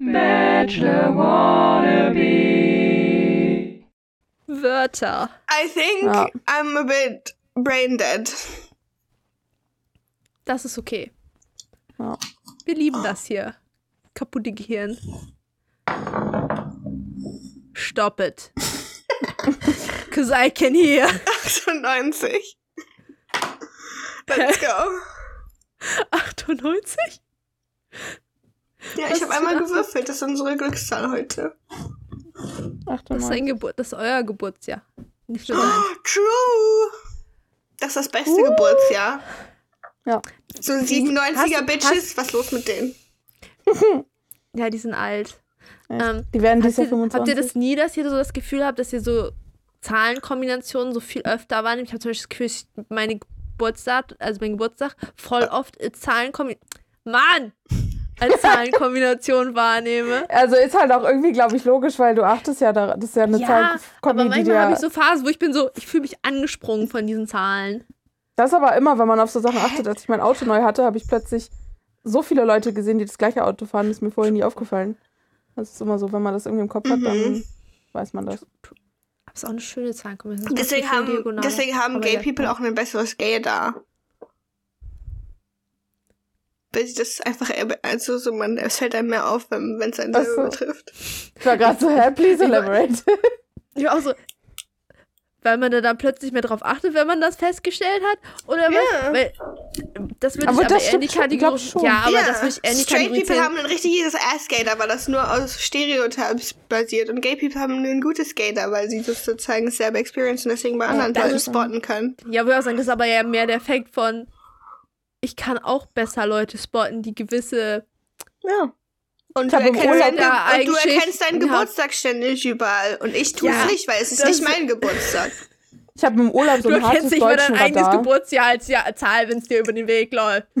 Bachelor wannabe. Wörter. I think Ja. I'm a bit brain dead. Das ist okay. Ja. Wir lieben das hier. Kaputte Gehirn. Stop it. Cause I can hear. 98. Let's go. 98? Ja, ich habe einmal gewürfelt. Das ist unsere Glückszahl heute. Das ist, 98. ein Geburt, das ist euer Geburtsjahr. Nicht Oh, true. Das ist das beste Geburtsjahr. Ja. So 97er Hast- Bitches. Was los mit denen? Ja, die sind alt. Ja. Ähm, Die werden habt, dieses Jahr ihr, 25. habt ihr das nie, dass ihr so das Gefühl habt, dass ihr so Zahlenkombinationen so viel öfter wahrnehmt? Ich habe zum Beispiel das Gefühl, meine Geburtstag, also mein Geburtstag, voll oft Zahlenkombinationen. Mann! Als Zahlenkombination wahrnehme. Also ist halt auch irgendwie, glaube ich, logisch, weil du achtest ja da, das ist ja eine Ja, Zahl, aber manchmal habe ich so Phasen, wo ich bin so, ich fühle mich angesprungen von diesen Zahlen. Das ist aber immer, wenn man auf so Sachen achtet. Als ich mein Auto neu hatte, habe ich plötzlich so viele Leute gesehen, die das gleiche Auto fahren. Das ist mir vorher nie aufgefallen. Das ist immer so, wenn man das irgendwie im Kopf hat, dann weiß man das. Aber es ist auch eine schöne Zahlenkombination. Das Deswegen haben, deswegen haben Gay. People auch ein besseres Gay da. Weil sie das einfach, eher- also so man, es fällt einem mehr auf, wenn es einen selber so. betrifft. Ich war gerade so, hä, please elaborate. Ich war auch so, weil man da dann plötzlich mehr drauf achtet, wenn man das festgestellt hat? Oder was? Ja. Weil das würde Aber ich aber das eher in die Kategorie. schon. Ja, aber ja, das würde ich eher in die Straight Kategorie People haben ein richtiges Ass-Gator, weil das nur aus Stereotypes basiert. Und Gay People haben ein gutes Gator, weil sie das sozusagen selber experience und deswegen bei anderen Leuten ist- spotten können. Ja, würde ich auch sagen, das ist aber ja mehr der Effekt von, ich kann auch besser Leute spotten, die gewisse. Ja. Und Ich du, hab im erkennst Ge und du erkennst deinen. Geburtstag ständig überall. Und ich tue es Ja, nicht, weil es ist nicht mein Geburtstag. Ich habe im Urlaub so Du ein erkennst hartes nicht mal dein deutschen eigenes Radar. Geburtsjahr als ja Zahl, wenn es dir über den Weg läuft.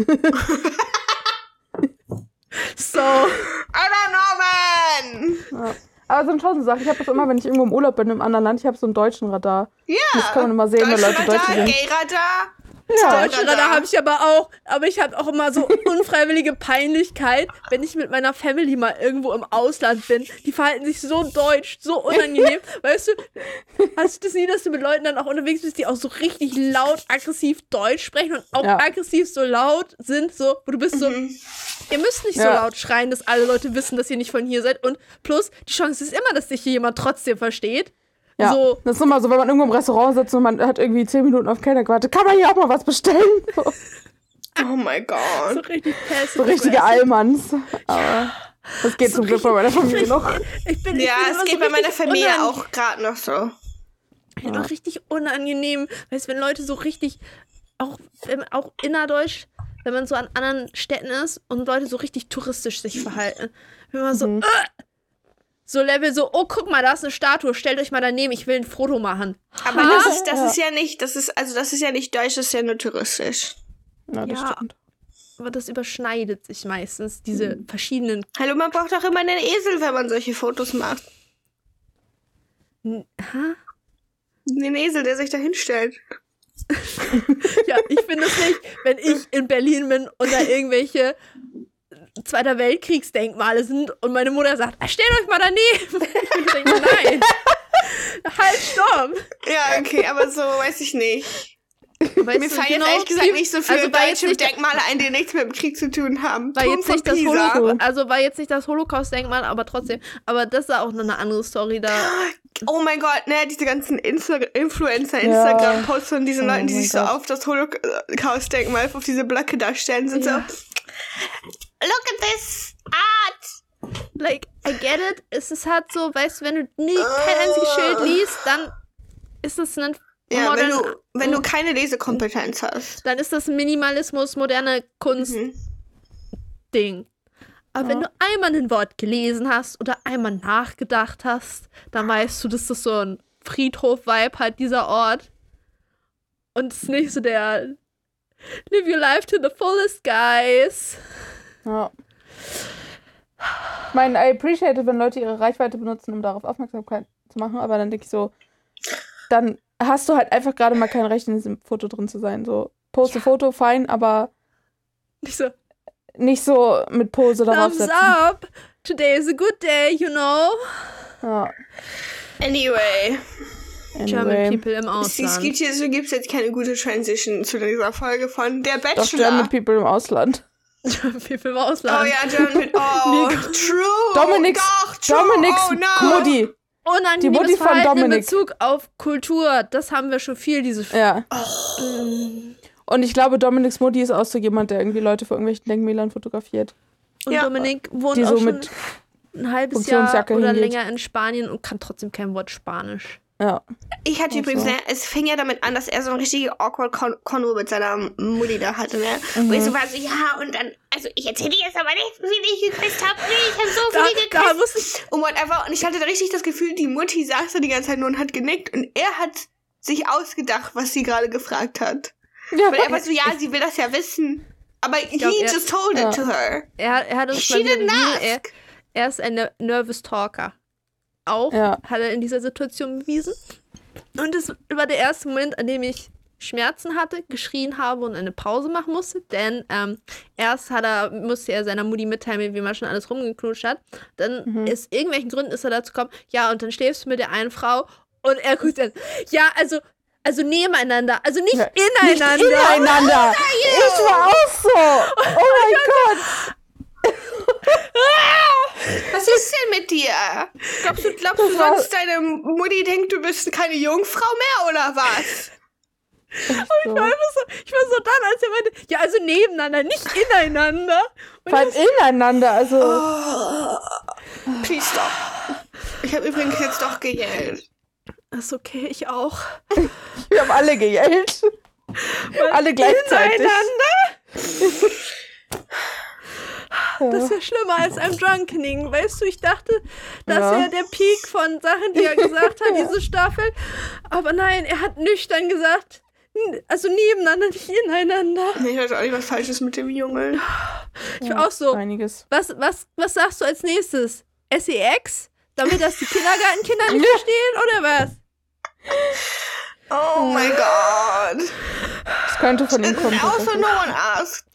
so. I don't know, man! Ja. Aber es sind schon so Sachen. Ich habe das immer, wenn ich irgendwo im Urlaub bin, in einem anderen Land, ich habe so einen deutschen Radar. Ja. Das kann man immer sehen, wenn Deutsche Leute Deutsche Radar, sind. Gay-Radar. Ja. Deutsche Radar habe ich aber auch. Aber ich habe auch immer so unfreiwillige Peinlichkeit, wenn ich mit meiner Family mal irgendwo im Ausland bin. Die verhalten sich so deutsch, so unangenehm. weißt du, hast du das nie, dass du mit Leuten dann auch unterwegs bist, die auch so richtig laut, aggressiv Deutsch sprechen und auch Ja. aggressiv so laut sind, so, wo du bist so, ihr müsst nicht so Ja. laut schreien, dass alle Leute wissen, dass ihr nicht von hier seid. Und plus, die Chance ist immer, dass sich hier jemand trotzdem versteht. Ja, So. das ist immer so, wenn man irgendwo im Restaurant sitzt und man hat irgendwie zehn Minuten auf Kellner gewartet, kann man hier auch mal was bestellen? So, Oh my So god. richtig passive so richtige. Allmanns. Aber das geht zum Glück bei meiner Familie noch. Ich bin, ich Ja, es geht so bei meiner Familie unangenehm. auch gerade noch so. Finde auch richtig unangenehm, weißt du, wenn Leute so richtig, auch, wenn, auch innerdeutsch, wenn man so an anderen Städten ist und Leute so richtig touristisch sich verhalten. Wenn man so, Mhm. äh, so Level so, oh, guck mal, da ist eine Statue, stellt euch mal daneben, ich will ein Foto machen. Aber Ha? das ist, das ist ja nicht, das ist, also das ist ja nicht deutsch, das ist ja nur touristisch. Ja, das Ja. stimmt. Aber das überschneidet sich meistens, diese verschiedenen. Hallo, man braucht auch immer einen Esel, wenn man solche Fotos macht. Hä? Den Esel, der sich da hinstellt. Ja, ich finde es nicht, wenn ich in Berlin bin und da irgendwelche Zweiter Weltkriegsdenkmale sind und meine Mutter sagt, "Ah, stellt euch mal daneben. Ich denken, nein. halt, stopp. Ja, okay, aber so weiß ich nicht. Weißt Mir fallen genau, jetzt ehrlich gesagt nicht so viele also deutsche nicht, Denkmale ein, die nichts mit dem Krieg zu tun haben. war Turm jetzt nicht das also war jetzt nicht das Holocaust-Denkmal, aber trotzdem. Aber das ist auch noch eine andere Story da. Oh mein Gott, ne, diese ganzen Insta Influencer. Instagram-Posts von diesen Oh Leuten, die sich so Gott. auf das Holocaust-Denkmal, auf diese Blöcke da stellen, sind Ja. so, look at this art. Like, I get it. Es ist halt so, weißt du, wenn du nie kein einziges Schild liest, dann ist es ein Ja, wenn modern- du, wenn du keine Lesekompetenz hast. dann ist das Minimalismus, moderne Kunst Mhm. Ding. Aber wenn du einmal ein Wort gelesen hast oder einmal nachgedacht hast, dann weißt du, dass das so ein Friedhof-Vibe hat, dieser Ort. Und es ist nicht so der Live your life to the fullest, guys. Ja. Ich meine, I appreciate it, wenn Leute ihre Reichweite benutzen, um darauf Aufmerksamkeit zu machen, aber dann denke ich so, dann hast du halt einfach gerade mal kein Recht, in diesem Foto drin zu sein. So, poste Foto, fein, aber Ich so, nicht so mit Pose darauf Thumbs setzen. up. Today is a good day, you know. Ja, Anyway, German anyway. people im es, es Ausland. gibt hier so gibt's jetzt keine gute Transition zu dieser Folge von Der Doch Bachelor. German People im Ausland. German people im Oh Ausland. ja, German. Oh, true. Dominiks, Doch, true. Dominiks oh, no. Mutti. Die Unangenehmes Mutti von Verhalten in Dominik. Bezug auf Kultur. Das haben wir schon viel, diese Ja. Oh. Und ich glaube, Dominiks Mutti ist auch so jemand, der irgendwie Leute vor irgendwelchen Denkmälern fotografiert. Und Ja. Dominik wohnt Die auch so schon mit ein halbes Jahr oder hingeht. länger in Spanien und kann trotzdem kein Wort Spanisch. Ja. Ich hatte übrigens, so. ne, es fing ja damit an, dass er so ein richtige awkward Con Konvo mit seiner Mutti da hatte, ne? Mhm. Wo ich so war so, ja, und dann, also ich erzähle dir jetzt aber nicht, wie ich geküsst habe. Nee, ich habe so Da, viele da geküsst. muss ich. und whatever. Und ich hatte da richtig das Gefühl, die Mutti saß da die ganze Zeit nur und hat genickt und er hat sich ausgedacht, was sie gerade gefragt hat. Ja, Weil er war so, ja, sie will das ja wissen. Aber glaub, he er- just told Ja. it to her. Er, er hat uns She mal didn't bewiesen, er, ask. er ist ein ner- Nervous Talker. Auch Ja. hat er in dieser Situation bewiesen. Und es war der erste Moment, an dem ich Schmerzen hatte, geschrien habe und eine Pause machen musste. Denn ähm, erst hat er, musste er seiner Mutti mitteilen, wie man schon alles rumgeknutscht hat. Dann Mhm. ist irgendwelchen Gründen ist er dazu gekommen, ja, und dann schläfst du mit der einen Frau und er guckt dann, ja, also, also nebeneinander, also nicht Ja, ineinander. Nicht ineinander. Ich war auch so. Oh mein Gott. Was ist denn mit dir? Glaubst du, glaubst du sonst, deine Mutti denkt, du bist keine Jungfrau mehr oder was? So. Ich war, einfach so, ich war so dann, als er meinte, ja, also nebeneinander, nicht ineinander. Und allem ineinander. Also, Oh, please stop. Ich habe übrigens jetzt doch gejellt. ist okay, ich auch. wir haben alle gejellt. alle gleichzeitig. Ineinander? Ja. Das ist ja schlimmer als ein Drunkening. Weißt du, ich dachte, das Ja. wäre der Peak von Sachen, die er gesagt hat, diese Staffel. Aber nein, er hat nüchtern gesagt, also nebeneinander, nicht ineinander. Nee, ich weiß auch nicht, was falsch ist mit dem Jungen. Ich war auch so, Einiges. was, was, was sagst du als nächstes? SEX? Damit das die Kindergartenkinder nicht verstehen, oder was? Oh mein Gott. Das könnte von ihm kommen. Also no one asked.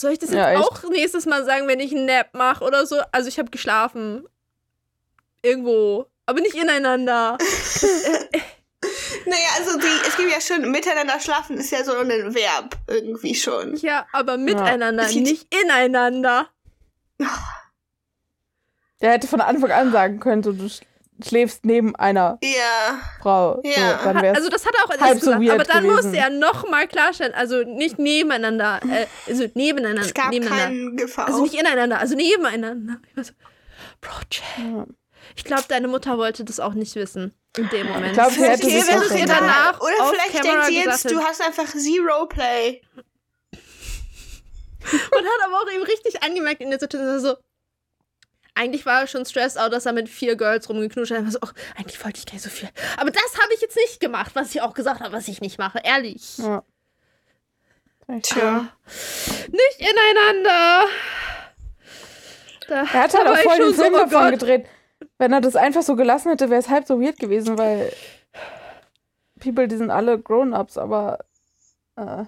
Soll ich das Ja, jetzt echt. auch nächstes Mal sagen, wenn ich einen Nap mache oder so? Also ich habe geschlafen. Irgendwo. Aber nicht ineinander. Naja, also die, es gibt ja schon, miteinander schlafen ist ja so ein Verb irgendwie schon. Ja, aber miteinander, gibt- nicht ineinander. Der hätte von Anfang an sagen können, so, du schläfst neben einer Ja. Frau. Ja. So, dann wär's Also das hat er auch alles halb so gesagt, aber dann gewesen. musste er nochmal klarstellen, also nicht nebeneinander, äh, also nebeneinander, Es gab nebeneinander. keinen Gefahr. Also nicht ineinander, also nebeneinander. Ich war so, Bro, chill. Ja. Ich glaube, deine Mutter wollte das auch nicht wissen in dem Moment. Ich glaub, sie hätte okay, sich wenn es ihr danach Oder auf vielleicht denkt sie jetzt, du hast einfach Zero Play. Und hat aber auch eben richtig angemerkt in der Situation so, eigentlich war er schon stressed out, dass er mit vier Girls rumgeknutscht hat. So, oh, eigentlich wollte ich gar nicht so viel. Aber das habe ich jetzt nicht gemacht, was ich auch gesagt habe, was ich nicht mache. Ehrlich. Ja. Tja. Nicht ineinander. Da, Er hat halt auch voll den Film so, oh davon Gott. gedreht. Wenn er das einfach so gelassen hätte, wäre es halb so weird gewesen, weil People, die sind alle Grown-Ups, aber äh,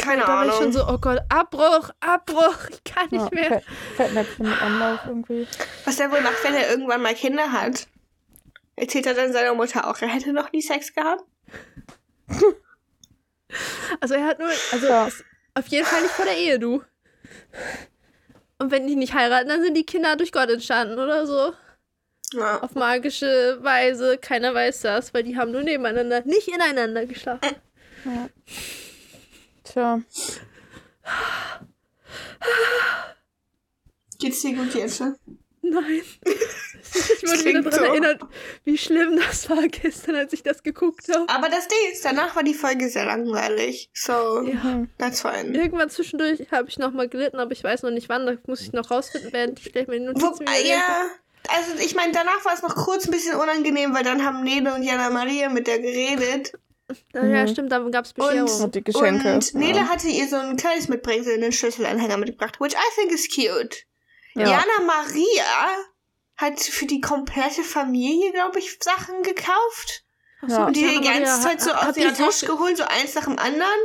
Keine Da war ich Ahnung. schon so, oh Gott, Abbruch, Abbruch, ich kann ja, nicht mehr. Fett- Fettnäpfchen mit Anlauf irgendwie. Was er wohl macht, wenn er irgendwann mal Kinder hat. Erzählt er dann seiner Mutter auch, er hätte noch nie Sex gehabt? Also er hat nur, also Ja. auf jeden Fall nicht vor der Ehe, du. Und wenn die nicht heiraten, dann sind die Kinder durch Gott entstanden oder so. Ja. Auf magische Weise. Keiner weiß das, weil die haben nur nebeneinander, nicht ineinander geschlafen. Tja, Geht's dir gut jetzt? ne? Nein. Ich wurde wieder daran so. erinnert, wie schlimm das war gestern, als ich das geguckt habe. Aber das Ding ist, danach war die Folge sehr langweilig. So, Ja. that's fine. Irgendwann zwischendurch habe ich nochmal gelitten, aber ich weiß noch nicht wann. Da muss ich noch rausfinden, während ich gleich meine Wo, Notizen wieder lese. ja, also ich meine, danach war es noch kurz ein bisschen unangenehm, weil dann haben Nele und Jana Maria mit der geredet. Ja, Mhm. stimmt, dann gab es Bescherung. und die Geschenke. Und Nele ja. hatte ihr so ein kleines Mitbringsel in den Schlüsselanhänger mitgebracht, which I think is cute. Ja. Jana Maria hat für die komplette Familie, glaube ich, Sachen gekauft. Ach so, Ja. Und die die ganze Maria, Zeit so aus ihrer Tasche geholt, so eins nach dem anderen.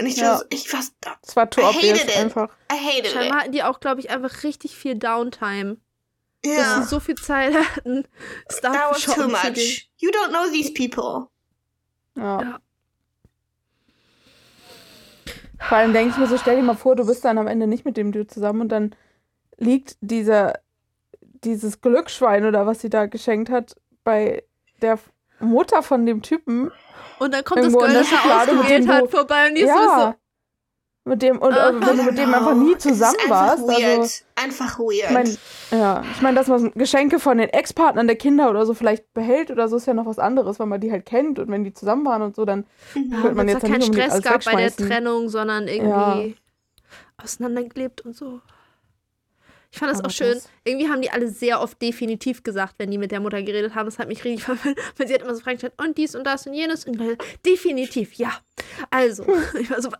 Und ich Ja. war so, ich war, Das war too I obvious hated it. einfach. I hated Scheinbar it. hatten die auch, glaube ich, einfach richtig viel Downtime. Dass Ja. sie so viel Zeit hatten, Stuff That was too much. You don't know these people. Ja. Ja. Vor allem denke ich mir so, stell dir mal vor, du bist dann am Ende nicht mit dem Dude zusammen und dann liegt dieser, dieses Glücksschwein oder was sie da geschenkt hat bei der Mutter von dem Typen. Und dann kommt das Girl, das er ausgewählt hat, vorbei und die ist ja. Mit dem, und Aha. wenn du mit dem einfach nie zusammen warst. Einfach weird. Also, einfach weird. ich mein, ja, ich meine, dass man Geschenke von den Ex-Partnern der Kinder oder so vielleicht behält oder so, ist ja noch was anderes, weil man die halt kennt und wenn die zusammen waren und so, dann Mhm. wird man dass jetzt ja keinen nicht Stress gab bei der. Trennung, sondern irgendwie auseinandergelebt und so. Ich fand das Aber auch schön. das- Irgendwie haben die alle sehr oft definitiv gesagt, wenn die mit der Mutter geredet haben. Das hat mich richtig verwirrt, weil sie hat immer so Fragen gestellt, und dies und das und jenes und definitiv, ja. Also, ich war so,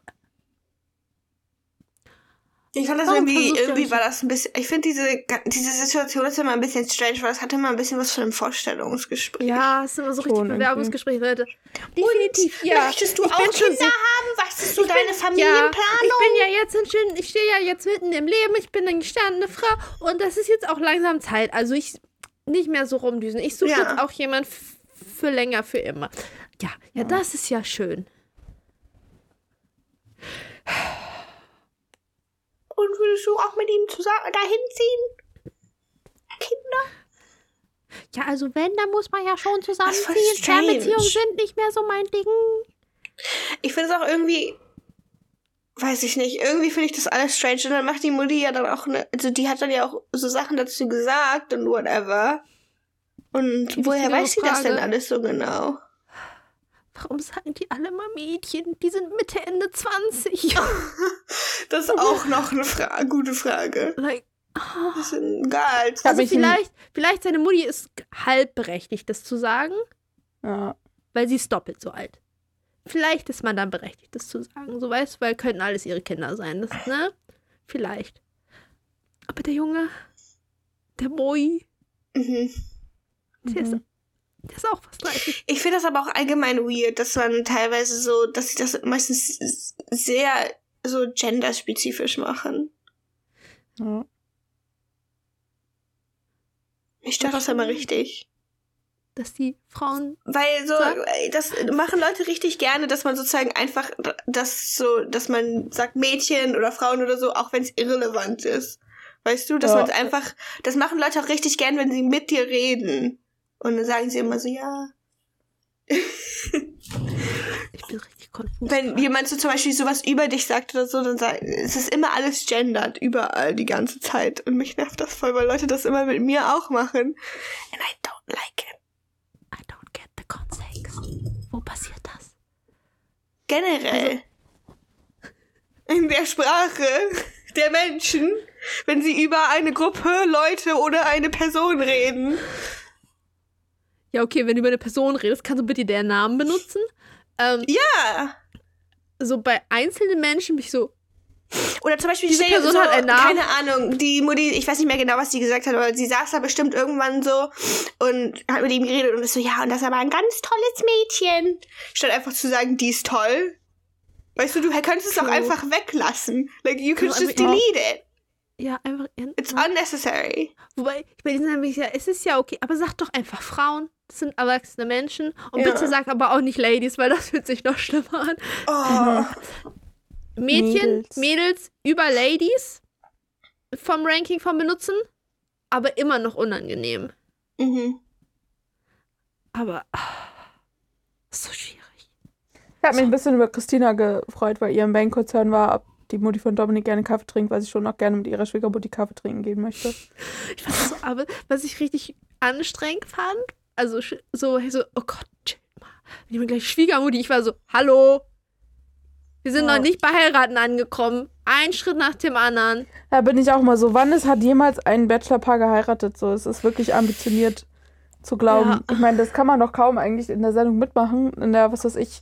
Ich fand das Warum irgendwie, irgendwie war das ein bisschen, ich finde diese, diese Situation ist immer ein bisschen strange, weil es hatte immer ein bisschen was von einem Vorstellungsgespräch. ja, es sind immer so richtig Schon Bewerbungsgespräche, Leute. Definitiv, ja. Möchtest du ich auch bin schon Kinder so- haben? Was ist so Ich bin- deine Ja, Familienplanung? ich bin ja jetzt ein schön, ich stehe ja jetzt mitten im Leben, ich bin eine gestandene Frau und das ist jetzt auch langsam Zeit. Also ich nicht mehr so rumdüsen. Ich suche Ja. jetzt auch jemand für länger, für immer. Ja, ja, das ist ja schön. Und würdest du auch mit ihm zusammen dahin ziehen? Kinder? Ja, also wenn, dann muss man ja schon zusammenziehen. Fernbeziehungen sind nicht mehr so mein Ding. Ich finde es auch irgendwie, weiß ich nicht, irgendwie finde ich das alles strange. Und dann macht die Mutti ja dann auch, ne, also die hat dann ja auch so Sachen dazu gesagt und whatever. Und Die woher weiß sie das denn alles so genau? Warum sagen die alle mal Mädchen? Die sind Mitte, Ende 20. Das ist auch noch eine Fra gute Frage. like, Das ist hab also vielleicht, vielleicht seine Mutti ist halb berechtigt, das zu sagen. Ja. weil sie ist doppelt so alt. Vielleicht ist man dann berechtigt, das zu sagen. So weißt du, weil könnten alles ihre Kinder sein. Das, ne? Vielleicht. Aber der Junge, der Boy, Mhm. der, ist, Der ist auch fast 30. Ich finde das aber auch allgemein weird, dass man teilweise so, dass sie das meistens sehr so genderspezifisch machen. Ja. Mich stört das immer richtig. Dass die Frauen. Weil so, Sag. ey, das machen Leute richtig gerne, dass man sozusagen einfach das so, dass man sagt Mädchen oder Frauen oder so, auch wenn es irrelevant ist. Weißt du, dass Ja. man es einfach, das machen Leute auch richtig gern, wenn sie mit dir reden. Und dann sagen sie immer so, ja. Ich bin richtig konfus. Wenn jemand so zum Beispiel sowas über dich sagt oder so, dann sagt, es ist immer alles gendert, überall, die ganze Zeit. Und mich nervt das voll, weil Leute das immer mit mir auch machen. And I don't like it. I don't get the context. Wo passiert das? Generell. in der Sprache der Menschen, wenn sie über eine Gruppe Leute oder eine Person reden. Ja, okay, wenn du über eine Person redest, kannst du bitte deren Namen benutzen. Ähm, Ja. so bei einzelnen Menschen bin ich so, Oder zum Beispiel, Diese Person so, hat einen Namen. keine Ahnung, die Mutti, ich weiß nicht mehr genau, was sie gesagt hat, aber sie saß da bestimmt irgendwann so und hat mit ihm geredet und ist so, ja, und das ist aber ein ganz tolles Mädchen. Statt einfach zu sagen, die ist toll. Weißt du, du könntest es auch True. einfach weglassen. Like, you could Also just delete it. ja, einfach. It's unnecessary. Wobei, bei diesen bin ich ja, es ist ja okay, aber sag doch einfach Frauen. Das sind erwachsene Menschen. Und Ja. bitte sag aber auch nicht Ladies, weil das fühlt sich noch schlimmer an. Oh. Mädchen, Mädels, Mädels. über Ladies vom Ranking vom Benutzen, aber immer noch unangenehm. Mhm. Aber ah, ist so schwierig. Ich habe mich ein bisschen über Christina gefreut, weil ihr im Bank-Konzern war, ob die Mutti von Dominik gerne Kaffee trinkt, weil sie schon auch gerne mit ihrer Schwiegermutti Kaffee trinken gehen möchte. Ich fand so, aber was ich richtig anstrengend fand, also so, so oh Gott, chill mal. Wenn jemand gleich Schwiegermutti, ich war so, hallo, wir sind Ja. noch nicht bei heiraten angekommen. Ein Schritt nach dem anderen. Da bin ich auch mal so, wann ist, hat jemals ein Bachelorpaar geheiratet? So, es ist wirklich ambitioniert zu glauben. Ja. Ich meine, das kann man doch kaum eigentlich in der Sendung mitmachen, in der, was weiß ich,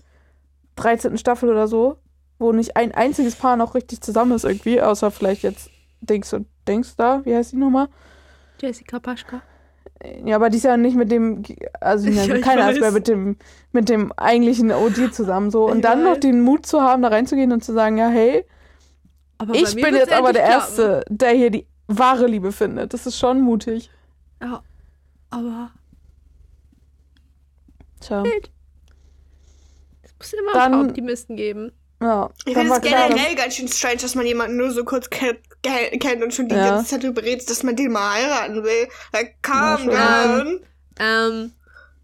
13. Staffel oder so, wo nicht ein einziges Paar noch richtig zusammen ist irgendwie, außer vielleicht jetzt Dings und Dings da, wie heißt die nochmal? Jessica Paschka. Ja, aber die ist ja nicht mit dem, also Ja, ist weiß. mehr mit dem, mit dem eigentlichen OG zusammen so. Und Ich dann noch weiß. den Mut zu haben, da reinzugehen und zu sagen, ja, hey, Aber ich bin jetzt aber der klappen. Erste, der hier die wahre Liebe findet. Das ist schon mutig. Ja, aber Tja. es muss immer Dann- ein paar Optimisten geben. Ja. Ich finde es generell ganz schön strange, dass man jemanden nur so kurz ke ke kennt und schon die Ja. ganze Zeit darüber redet, dass man den mal heiraten will. Like, calm schon. down. Ähm,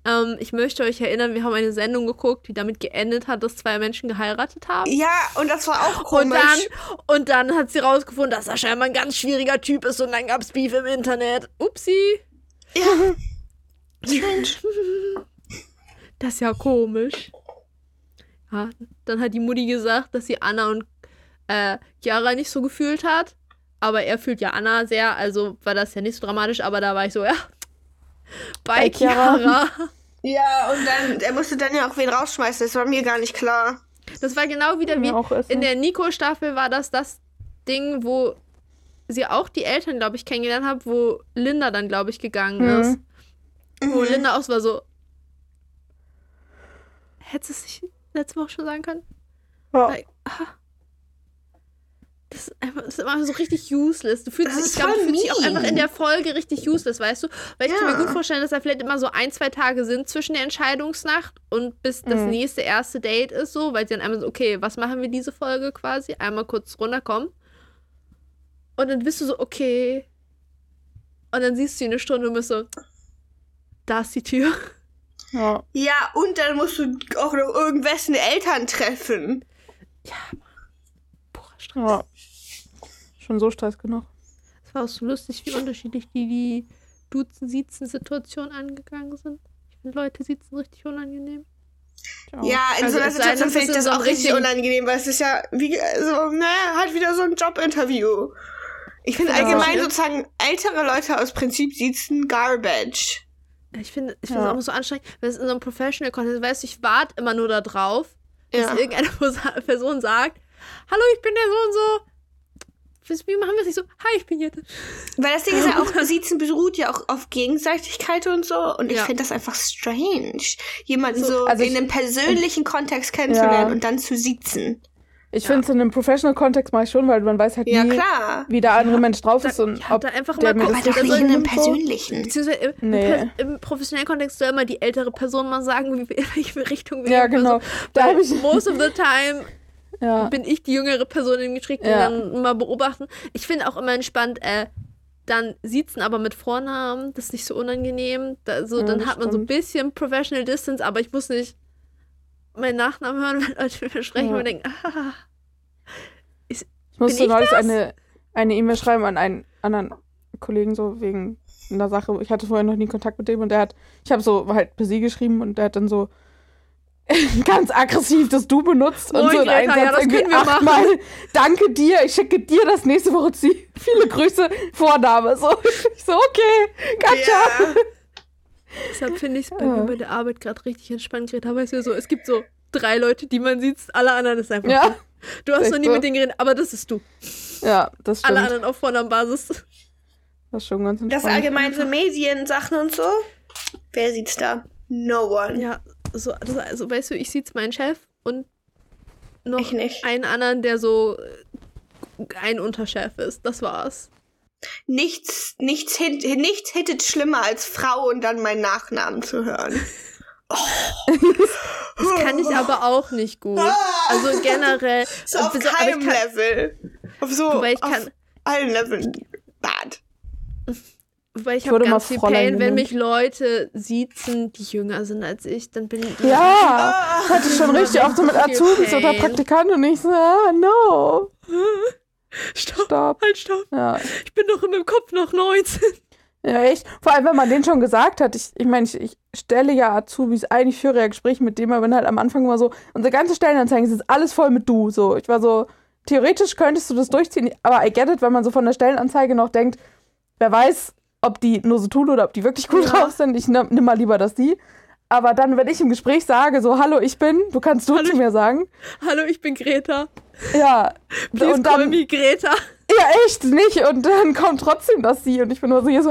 ähm, ich möchte euch erinnern, wir haben eine Sendung geguckt, die damit geendet hat, dass zwei Menschen geheiratet haben. Ja, und das war auch Und komisch. dann, und dann hat sie rausgefunden, dass er scheinbar ein ganz schwieriger Typ ist und dann gab's Beef im Internet. Upsi. ja. Das ist ja komisch. Ja, dann hat die Mutti gesagt, dass sie Anna und äh, Chiara nicht so gefühlt hat. Aber er fühlt ja Anna sehr, also war das ja nicht so dramatisch, aber da war ich so, ja. Bei, Bei Chiara. Chiara. Ja, und dann, er musste dann ja auch wen rausschmeißen, das war mir gar nicht klar. Das war genau wieder wie in der Nico-Staffel war das das Ding, wo sie auch die Eltern, glaube ich, kennengelernt hat, wo Linda dann, glaube ich, gegangen Mhm. ist. Wo Mhm. Linda auch so war so. Hättest du es nicht letzte Woche schon sagen können? Ja. Like, ah. Das ist, einfach, das ist immer so richtig useless. Du fühlst dich, ich glaube, du fühlst dich auch einfach in der Folge richtig useless, weißt du? Weil ich kann Ja. mir gut vorstellen, dass da vielleicht immer so ein, zwei Tage sind zwischen der Entscheidungsnacht und bis das Mhm. nächste erste Date ist, so, weil sie dann einmal so, okay, was machen wir diese Folge quasi? Einmal kurz runterkommen. Und dann bist du so, okay. Und dann siehst du ihn eine Stunde und bist so, da ist die Tür. Ja. Ja, und dann musst du auch noch irgendwessen Eltern treffen. Ja. Ja. Schon so Stress genug. Es war auch so lustig, wie unterschiedlich die die Duzen-Siezen-Situation angegangen sind. Ich finde Leute Siezen richtig unangenehm. Ja, in Also so einer Situation finde ich ist das auch richtig unangenehm, weil es ist ja wie so, ne, halt wieder so ein Jobinterview. Ich finde Ja. allgemein Ja. sozusagen ältere Leute aus Prinzip sitzen garbage. Ich finde ich finde es Ja. auch immer so anstrengend, wenn es in so einem Professional Content, weißt du, ich warte immer nur da drauf, dass Ja. irgendeine Person sagt, hallo, ich bin der so und so. Wie machen wir es nicht so? Hi, ich bin Jette. Weil das Ding ist ja auch, Siezen beruht ja auch auf Gegenseitigkeit und so. Und ich Ja. finde das einfach strange, jemanden So, so, also in ich- einem persönlichen Kontext kennenzulernen Ja. und dann zu siezen. Ich finde es in einem Professional-Kontext mache ich schon, weil man weiß halt Ja, nie, klar. wie der andere Mensch drauf Da, ist und ja, ob da einfach der mal mir das doch nicht in einem persönlichen. Beziehungsweise im, Nee. im, im professionellen Kontext soll immer die ältere Person mal sagen, wie, in welche Richtung wir Ja, genau. Also, Da ich. most of the time Ja. bin ich die jüngere Person im Gespräch, die Ja. dann mal beobachten. Ich finde auch immer entspannt, äh, dann siezen aber mit Vornamen, das ist nicht so unangenehm. Da, so, Ja, dann hat man so ein bisschen Professional Distance, aber ich muss nicht meinen Nachnamen hören, wenn Leute mir sprechen Ja. und denken, ah, Ich musste neulich eine eine E-Mail schreiben an einen anderen Kollegen, so wegen einer Sache. Ich hatte vorher noch nie Kontakt mit dem und der hat, ich habe so halt per sie geschrieben und der hat dann so ganz aggressiv das Du benutzt und Moin, so in einem Greta, ja, Satz das irgendwie können wir machen. achtmal Danke dir, ich schicke dir das nächste Woche zu. Viele Grüße, Vorname. So, ich so, okay, gotcha. Ja. deshalb finde ich es bei Ja. mir bei der Arbeit gerade richtig entspannt, Greta. Weißt du, so, es gibt so drei Leute, die man sieht, alle anderen ist einfach Ja, du. Du hast Echt noch nie so. mit denen geredet, aber das ist du. ja, das stimmt. Alle anderen auf Vornamenbasis. Das ist schon ganz Das entspannt. allgemein so Mediensachen und so. Wer sieht's da? No one. Ja, so, das, also weißt du, ich sehe meinen Chef und noch einen anderen, der so ein Unterchef ist. Das war's. Nichts, nichts, nichts hittet schlimmer als Frau und dann meinen Nachnamen zu hören. Das kann ich aber auch nicht gut. Also generell. So auf aber ich keinem kann, Level. Auf so auf kann- allen Leveln. Bad. Wobei ich Ich habe ganz viel Pain, wenn mich Leute siezen, die jünger sind als ich, dann bin ich. Ja, ich hatte schon richtig oft so mit Azubis oder. Praktikanten und ich so, ah, no, Stopp, stopp. halt, stopp. Ja, Ich bin doch in meinem Kopf noch 19. ja, echt. Vor allem, wenn man den schon gesagt hat. Ich, ich meine, ich, ich stelle ja Azubis ein, ich führe ja Gespräche mit denen, aber bin halt am Anfang immer so, unsere ganze Stellenanzeigen ist alles voll mit du. So, ich war so, theoretisch könntest du das durchziehen, aber I get it, wenn man so von der Stellenanzeige noch denkt, wer weiß, ob die nur so tun oder ob die wirklich gut Ja. drauf sind. Ich nimm, nimm mal lieber das die. Aber dann, wenn ich im Gespräch sage, so, hallo, ich bin, du kannst du Hallo, zu mir sagen. Hallo, ich bin Greta. Ja. Please und dann, me Greta. Ja, echt nicht. Und dann kommt trotzdem das sie und ich bin nur so hier so,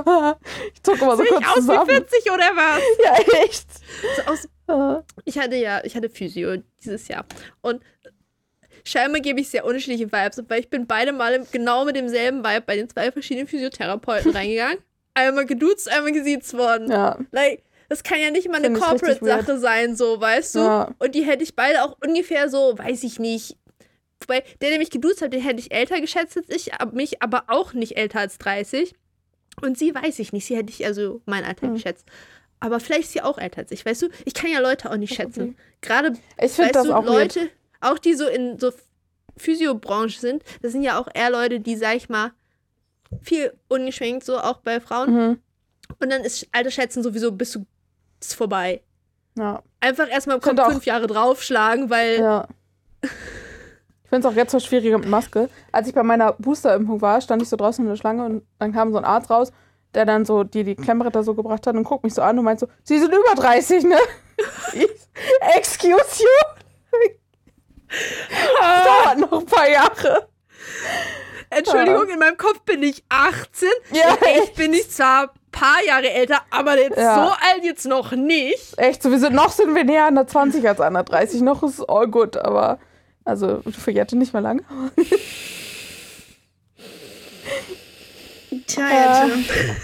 ich zucke mal so Sehe kurz ich aus zusammen. wie 40 oder was? Ja, echt. So aus, Äh, ich hatte ja, ich hatte Physio dieses Jahr. Und scheinbar gebe ich sehr unterschiedliche Vibes, weil ich bin beide Male genau mit demselben Vibe bei den zwei verschiedenen Physiotherapeuten reingegangen. Einmal geduzt, einmal gesiezt worden. Ja. Like, das kann ja nicht mal eine Find richtig Corporate-Sache sein, so, weißt du? Ja. Und die hätte ich beide auch ungefähr so, weiß ich nicht. Wobei, der, der mich geduzt hat, den hätte ich älter geschätzt als ich, mich aber auch nicht älter als 30. Und sie weiß ich nicht, sie hätte ich also mein Alter Hm. geschätzt. Aber vielleicht ist sie auch älter als ich, weißt du? Ich kann ja Leute auch nicht schätzen. okay. Gerade, Ich weißt das du, auch weird. Leute, auch die so in so Physiobranche sind, das sind ja auch eher Leute, die, sag ich mal, viel ungeschminkt, so auch bei Frauen. Mhm. Und dann ist Altersschätzen sowieso bist du ist vorbei. Ja. Einfach erstmal auch- fünf Jahre draufschlagen, weil Ja. Ich finde es auch jetzt so schwieriger mit Maske. Als ich bei meiner Boosterimpfung war, stand ich so draußen in der Schlange und dann kam so ein Arzt raus, der dann so die, die Klemmbrett so gebracht hat und guckt mich so an und meint so, Sie sind über 30, ne? Excuse you? Das dauert noch ein paar Jahre. Entschuldigung, in meinem Kopf bin ich 18. Ja, ich bin ich zwar ein paar Jahre älter, aber jetzt Ja. so alt jetzt noch nicht. Echt, so, wir sind, noch sind wir näher an der 20 als an der 30. Noch ist all good, aber also für Jette nicht mehr lange. Tja, Äh, Jette.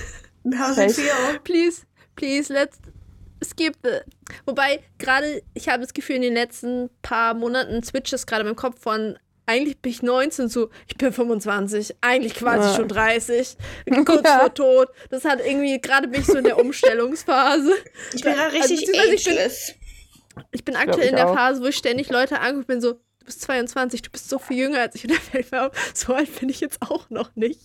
How's it feel? Please, please, let's skip the. Wobei, gerade, ich habe das Gefühl, in den letzten paar Monaten switcht es gerade meinem Kopf von eigentlich bin ich 19 zu ich bin 25, eigentlich quasi Ja. schon 30, kurz Ja. vor Tod. Das hat irgendwie, gerade bin ich so in der Umstellungsphase. Ich bin gerade Also, richtig beziehungsweise ich bin-. Ich bin aktuell ich in der auch. Phase, wo ich ständig Leute angucke und bin so, du bist 22, du bist so viel jünger als ich. Und dann fällt mir auf, so alt bin ich jetzt auch noch nicht.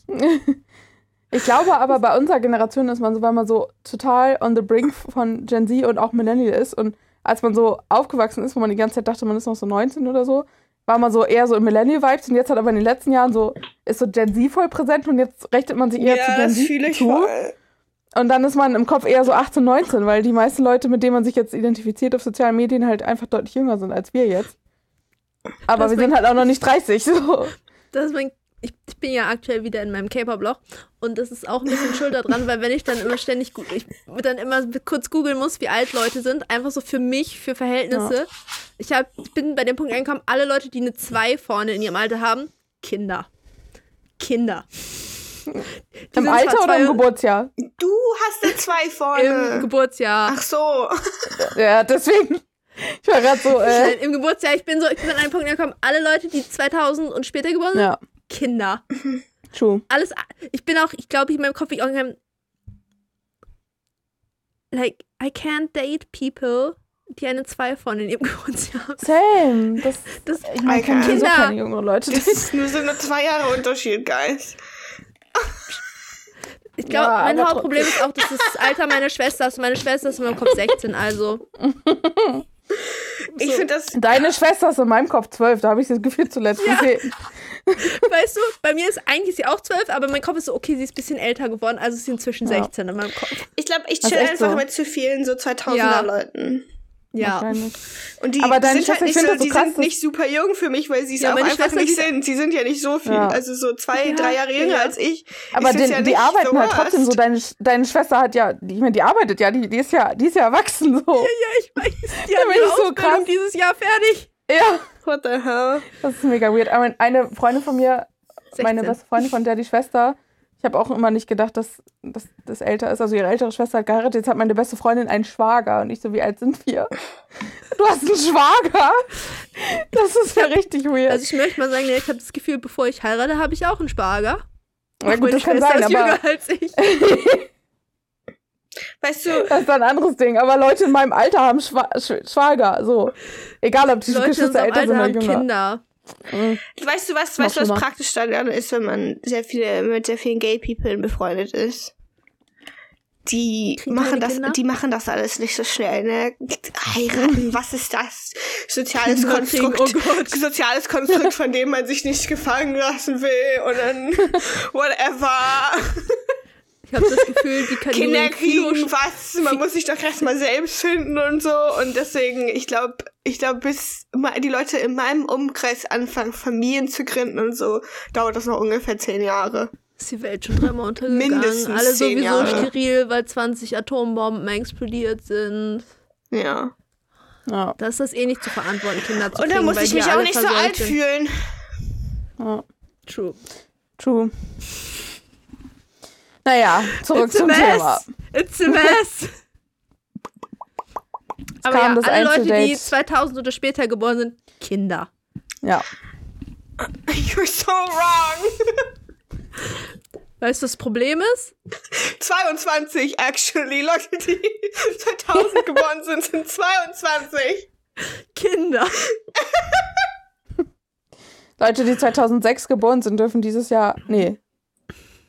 Ich glaube aber, bei unserer Generation ist man so, weil man so total on the brink von Gen Z und auch Millennial ist. Und als man so aufgewachsen ist, wo man die ganze Zeit dachte, man ist noch so 19 oder so, war man so eher so im Millennial-Vibes. Und jetzt hat aber in den letzten Jahren so, ist so Gen Z voll präsent und jetzt rechnet man sich eher zu Ja, Gen das Z fühle ich zu. voll. Und dann ist man im Kopf eher so 18, 19, weil die meisten Leute, mit denen man sich jetzt identifiziert auf sozialen Medien, halt einfach deutlich jünger sind als wir jetzt. Aber Das wir sind halt auch noch nicht 30. So. Das ist mein, ich, ich bin ja aktuell wieder in meinem K-Pop-Loch und das ist auch ein bisschen schuld daran, weil wenn ich dann immer ständig, ich dann immer kurz googeln muss, wie alt Leute sind, einfach so für mich, für Verhältnisse. Ich, hab, ich bin bei dem Punkt angekommen, alle Leute, die eine 2 vorne in ihrem Alter haben, Kinder. Kinder. Die Im Alter oder im Geburtsjahr? Du hast eine 2 Im vorne. Geburtsjahr. Ach so. Ja, deswegen. Ich war gerade so, äh. Im Geburtsjahr, ich bin so, ich bin an einem Punkt angekommen, alle Leute, die 2000 und später geboren sind, Ja, Kinder. true. Alles, ich bin auch, ich glaube, ich in meinem Kopf, ich auch like, I can't date people, die eine 2 vorne in ihrem Geburtsjahr haben. Same. Das, Das, ich meine, ich Alter. sowieso keine jüngeren Leute. Das ist nur so eine zwei Jahre Unterschied, Guys. ich glaube, Ja, mein Hauptproblem ist auch, dass das Alter meiner Schwester ist. Meine Schwester ist in meinem Kopf 16, also. Ich So. finde das. Deine Schwester ist in meinem Kopf zwölf, da habe ich das Gefühl zuletzt gesehen. Weißt du, bei mir ist eigentlich sie auch 12, aber mein Kopf ist so, okay, sie ist ein bisschen älter geworden, also ist sie inzwischen Ja. 16 in meinem Kopf. Ich glaube, ich chill einfach so. mit zu vielen so 2000er Ja. Ja. Und die Aber deine sind halt Schwester, ich nicht so, das so die krass, sind nicht super jung für mich, weil sie es Ja, auch meine einfach Schwester, nicht die- sind. Sie sind ja nicht so viel. Ja. Also so zwei, Ja, drei Jahre jünger ja. als ich. Aber den, ja die arbeiten the halt trotzdem so. Deine, deine Schwester hat ja, die, ich meine, die arbeitet ja, die, die ist ja, die ist ja erwachsen so. Ja, ich weiß, die hat ich so krass. dieses Jahr fertig. Ja, What the hell? das ist mega weird. Aber eine Freundin von mir, 16. meine beste Freundin von der die Schwester, ich habe auch immer nicht gedacht, dass, dass das älter ist. Also ihre ältere Schwester hat geheiratet, jetzt hat meine beste Freundin einen Schwager. Und ich so, wie alt sind wir? Du hast einen Schwager? Das ist ja richtig weird. Also ich möchte mal sagen, ich habe das Gefühl, bevor ich heirate, habe ich auch einen Sparger. ja, gut, das kann Schwester sein, ist aber jünger als ich. Weißt du, das ist ein anderes Ding. Aber Leute in meinem Alter haben Schwa Sch Schwager. So. Egal, ob die Leute Geschwister älter sind oder jünger. Kinder. Mhm. weißt du was, weißt du, was praktisch dann ist, wenn man sehr viele, mit sehr vielen Gay People befreundet ist? Die Kriegen machen das, Kinder? die machen das alles nicht so schnell, ne? Heiraten, was ist das? Soziales Konstrukt. oh. Soziales Konstrukt, von dem man sich nicht gefangen lassen will und dann whatever. Ich habe das Gefühl, die Kinder Kalorien Kilo kriegen was, man muss sich doch erstmal selbst finden und so. Und deswegen, ich glaube, ich glaube, bis die Leute in meinem Umkreis anfangen, Familien zu gründen und so, dauert das noch ungefähr zehn Jahre. ist die Welt schon dreimal untergegangen. Mindestens Alle zehn sowieso Jahre. steril, weil 20 Atombomben explodiert sind. Ja. Ja, Das ist das eh nicht zu verantworten, Kinder zu Und kriegen, dann muss weil ich die mich auch nicht so alt fühlen. ja. True. True. Naja, zurück It's a zum mess. Thema. It's a mess. Aber ja, das alle Leute, die Einzeldate. 2000 oder später geboren sind, Kinder. Ja. You're so wrong. Weißt du, das Problem ist? 22, actually. Leute, die 2000 geboren sind, sind 22. Kinder. Leute, die 2006 geboren sind, dürfen dieses Jahr, nee,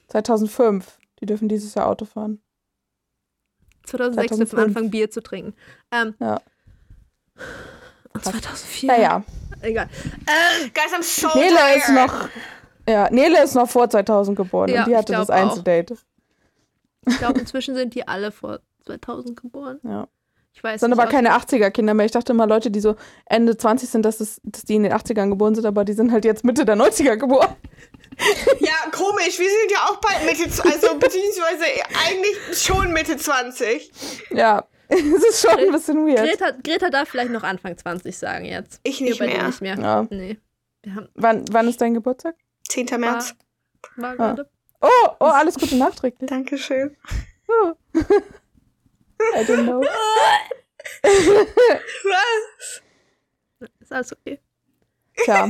2005, die dürfen dieses Jahr Auto fahren. 2006 dürfen 2005. anfangen, Bier zu trinken. Ähm, Ja. und 2004. Naja, Egal. Äh, Guys, I'm so Nele tired. ist noch, ja, Nele ist noch vor 2000 geboren Ja, und die hatte das auch. Einzeldate. ich glaube, inzwischen sind die alle vor 2000 geboren. Ja. Ich weiß sind nicht. aber keine 80er-Kinder mehr. Ich dachte immer, Leute, die so Ende 20 sind, dass, es, dass die in den 80ern geboren sind, aber die sind halt jetzt Mitte der 90er geboren. Ja, komisch. Wir sind ja auch bald Mitte, z- also beziehungsweise eigentlich schon Mitte 20. Ja, es ist schon ein bisschen weird. Greta, Greta darf vielleicht noch Anfang 20 sagen jetzt. Ich nicht dir mehr. nicht mehr. Ja. Nee. Wann, wann ist dein Geburtstag? 10. März. war Ah. gerade. Oh, oh, alles Gute nachträglich. Dankeschön. Oh. I don't know. Was? Ist alles okay. Tja,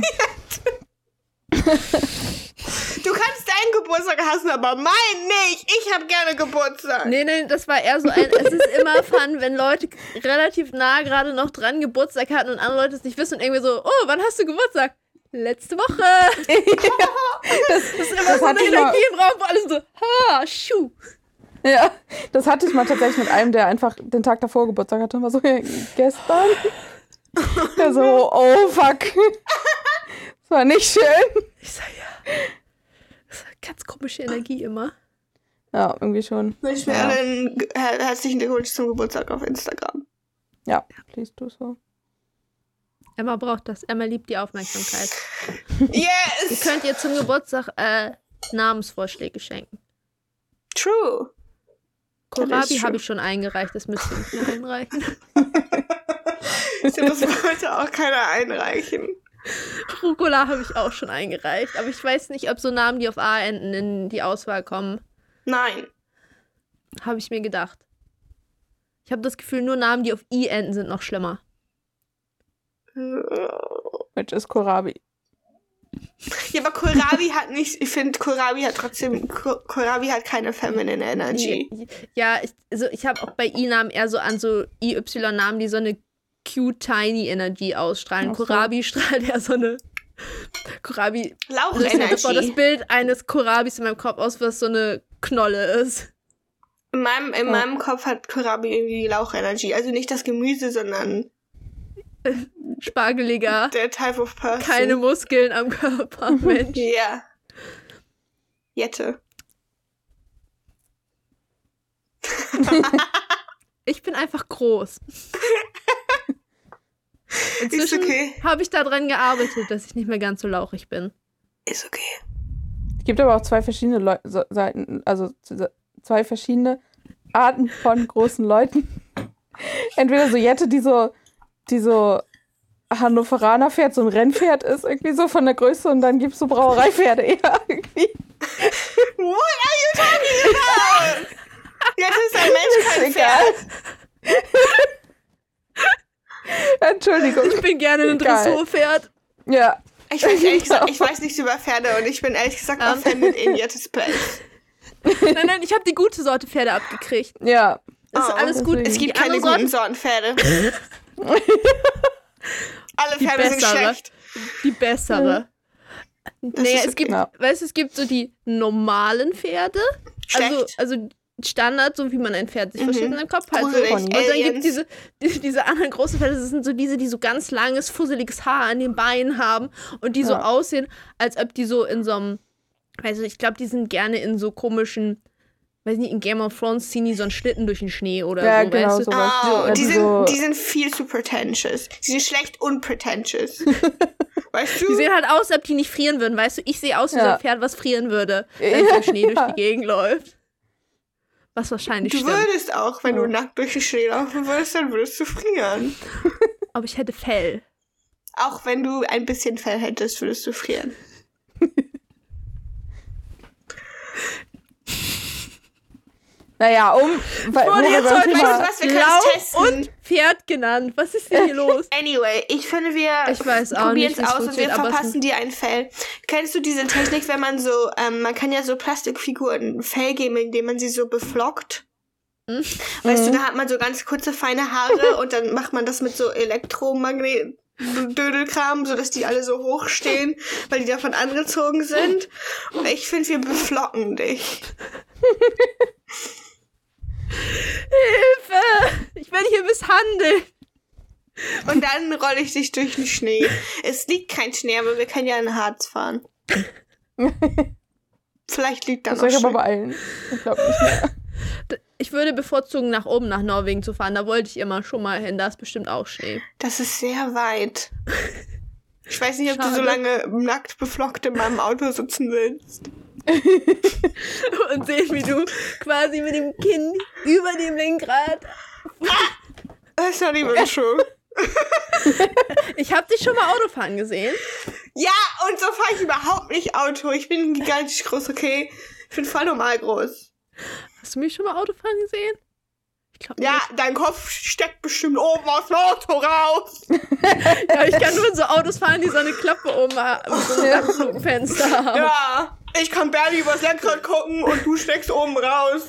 Du kannst deinen Geburtstag hassen, aber meinen nicht. Ich habe gerne Geburtstag. Nee, nee, das war eher so ein. es ist immer fun, wenn Leute relativ nah gerade noch dran Geburtstag hatten und andere Leute es nicht wissen und irgendwie so, oh, wann hast du Geburtstag? Letzte Woche. das, Das ist immer Das so eine Energie im Raum, wo alle so, ha, schuh. ja, das hatte ich mal tatsächlich mit einem, der einfach den Tag davor Geburtstag hatte und war so, ja, gestern. Der so, oh fuck. Das war nicht schön. Ich sag ja. Das ist eine ganz komische Energie immer. Ja, irgendwie schon. Ich mir Ja. herzlichen Glückwunsch zum Geburtstag auf Instagram. Ja, please do so. Emma braucht das. Emma liebt die Aufmerksamkeit. Ihr Yes! könnt ihr zum Geburtstag äh, Namensvorschläge schenken. True. Ist Kohlrabi habe ich schon eingereicht, das müsst ihr nicht mehr einreichen. Das wollte auch keiner einreichen. Rucola habe ich auch schon eingereicht, aber ich weiß nicht, ob so Namen, die auf A enden, in die Auswahl kommen. Nein. Habe ich mir gedacht. Ich habe das Gefühl, nur Namen, die auf I enden, sind noch schlimmer. Which is Kohlrabi. Ja, aber Kohlrabi hat nicht, ich finde, Kohlrabi hat trotzdem, Koh- Kohlrabi hat keine feminine Energy. Ja, ich, also ich habe auch bei I-Namen eher so an so IY-Namen, die so eine cute, tiny Energie ausstrahlen. So. Kohlrabi strahlt eher so eine. Kohlrabi. Ich hatte vor das Lauchenergie. Bild eines Kohlrabis in meinem Kopf aus, was so eine Knolle ist. In meinem, in Ja. meinem Kopf hat Kohlrabi irgendwie Lauchenergie. Also nicht das Gemüse, sondern Spargeliger, der Type of person. keine Muskeln am Körper, Mensch. Ja. Jette. Ich bin einfach groß. Inzwischen okay. habe ich daran gearbeitet, dass ich nicht mehr ganz so lauchig bin. Ist okay. Es gibt aber auch zwei verschiedene Leu so- Seiten, also zwei verschiedene Arten von großen Leuten. Entweder so Jette, die so, die so Hannoveraner Pferd, so ein Rennpferd ist, irgendwie so von der Größe, und dann gibt es so Brauereipferde eher irgendwie. What are you talking about? Jetzt ist ein Mensch kein Egal. Pferd. Entschuldigung. Ich bin gerne ein. Dressurpferd. Ja. Ich weiß ehrlich gesagt, ich weiß nichts über Pferde und ich bin ehrlich gesagt Ähm. offended in Jettes Place. Nein, nein, ich habe die gute Sorte Pferde abgekriegt. Ja. Ist Oh, alles gut. Es gibt Die keine guten Sorte, Sorten Pferde. Alle Die Pferde sind bessere. schlecht. die bessere. Nee, ist es gibt, okay. weißt du, es gibt so die normalen Pferde. Also, Schlecht. also Standard, so wie man ein Pferd sich Mhm. vorstellt in seinem Kopf. Halt so. Und dann gibt Aliens. diese, die, diese anderen großen Pferde, das sind so diese, die so ganz langes, fusseliges Haar an den Beinen haben und die so Ja. aussehen, als ob die so in so einem, also ich glaube, die sind gerne in so komischen weiß nicht, in Game of Thrones ziehen die so einen Schlitten durch den Schnee oder Ja, so, genau, weißt du? so. sowas. Oh, Ja, die, die sind, so- die sind viel zu pretentious. Die sind schlecht und pretentious. weißt du? Die sehen halt aus, als ob die nicht frieren würden, weißt du? Ich sehe aus wie so Ja. ein Pferd, was frieren würde, wenn es Ja. im Schnee durch die Gegend läuft. Was wahrscheinlich Du stimmt. würdest auch, wenn du nackt durch den Schnee laufen würdest, dann würdest du frieren. Aber ich hätte Fell. Auch wenn du ein bisschen Fell hättest, würdest du frieren. Naja, um. Wurde jetzt heute du was, wir können Lau es testen. und Pferd genannt. Was ist denn hier los? Anyway, ich finde, wir probieren es aus und wir verpassen dir ein Fell. Kennst du diese Technik, wenn man so, ähm, man kann ja so Plastikfiguren ein Fell geben, indem man sie so beflockt? Hm? Weißt du, Mhm. da hat man so ganz kurze, feine Haare und dann macht man das mit so Elektromagnet. Dödelkram, so dass die alle so hoch stehen, weil die davon angezogen sind. Und ich finde, wir beflocken dich. Hilfe! Ich werde hier misshandelt. Und dann rolle ich dich durch den Schnee. Es liegt kein Schnee, aber wir können ja in Harz fahren. Vielleicht liegt da Das noch soll ich aber Schnee. beeilen. Ich glaube nicht mehr. Ich würde bevorzugen, nach oben nach Norwegen zu fahren. Da wollte ich immer schon mal hin. Da ist bestimmt auch Schnee. Das ist sehr weit. Ich weiß nicht, ob du so Schade. lange nackt beflockt in meinem Auto sitzen willst. Und sehen, wie du quasi mit dem Kinn über dem Lenkrad. Not even true. Ich habe dich schon mal Autofahren gesehen. Ja, und so fahre ich überhaupt nicht Auto. Ich bin gigantisch groß, okay? Ich bin voll normal groß. Hast du mich schon mal Autofahren gesehen? Ja, dein Kopf steckt bestimmt oben aus dem Auto raus. ja. Ich kann nur in so Autos fahren, die so eine Klappe oben haben, so ein Dachflugfenster haben. Ja, ich kann barely übers Lenkrad gucken und du steckst oben raus.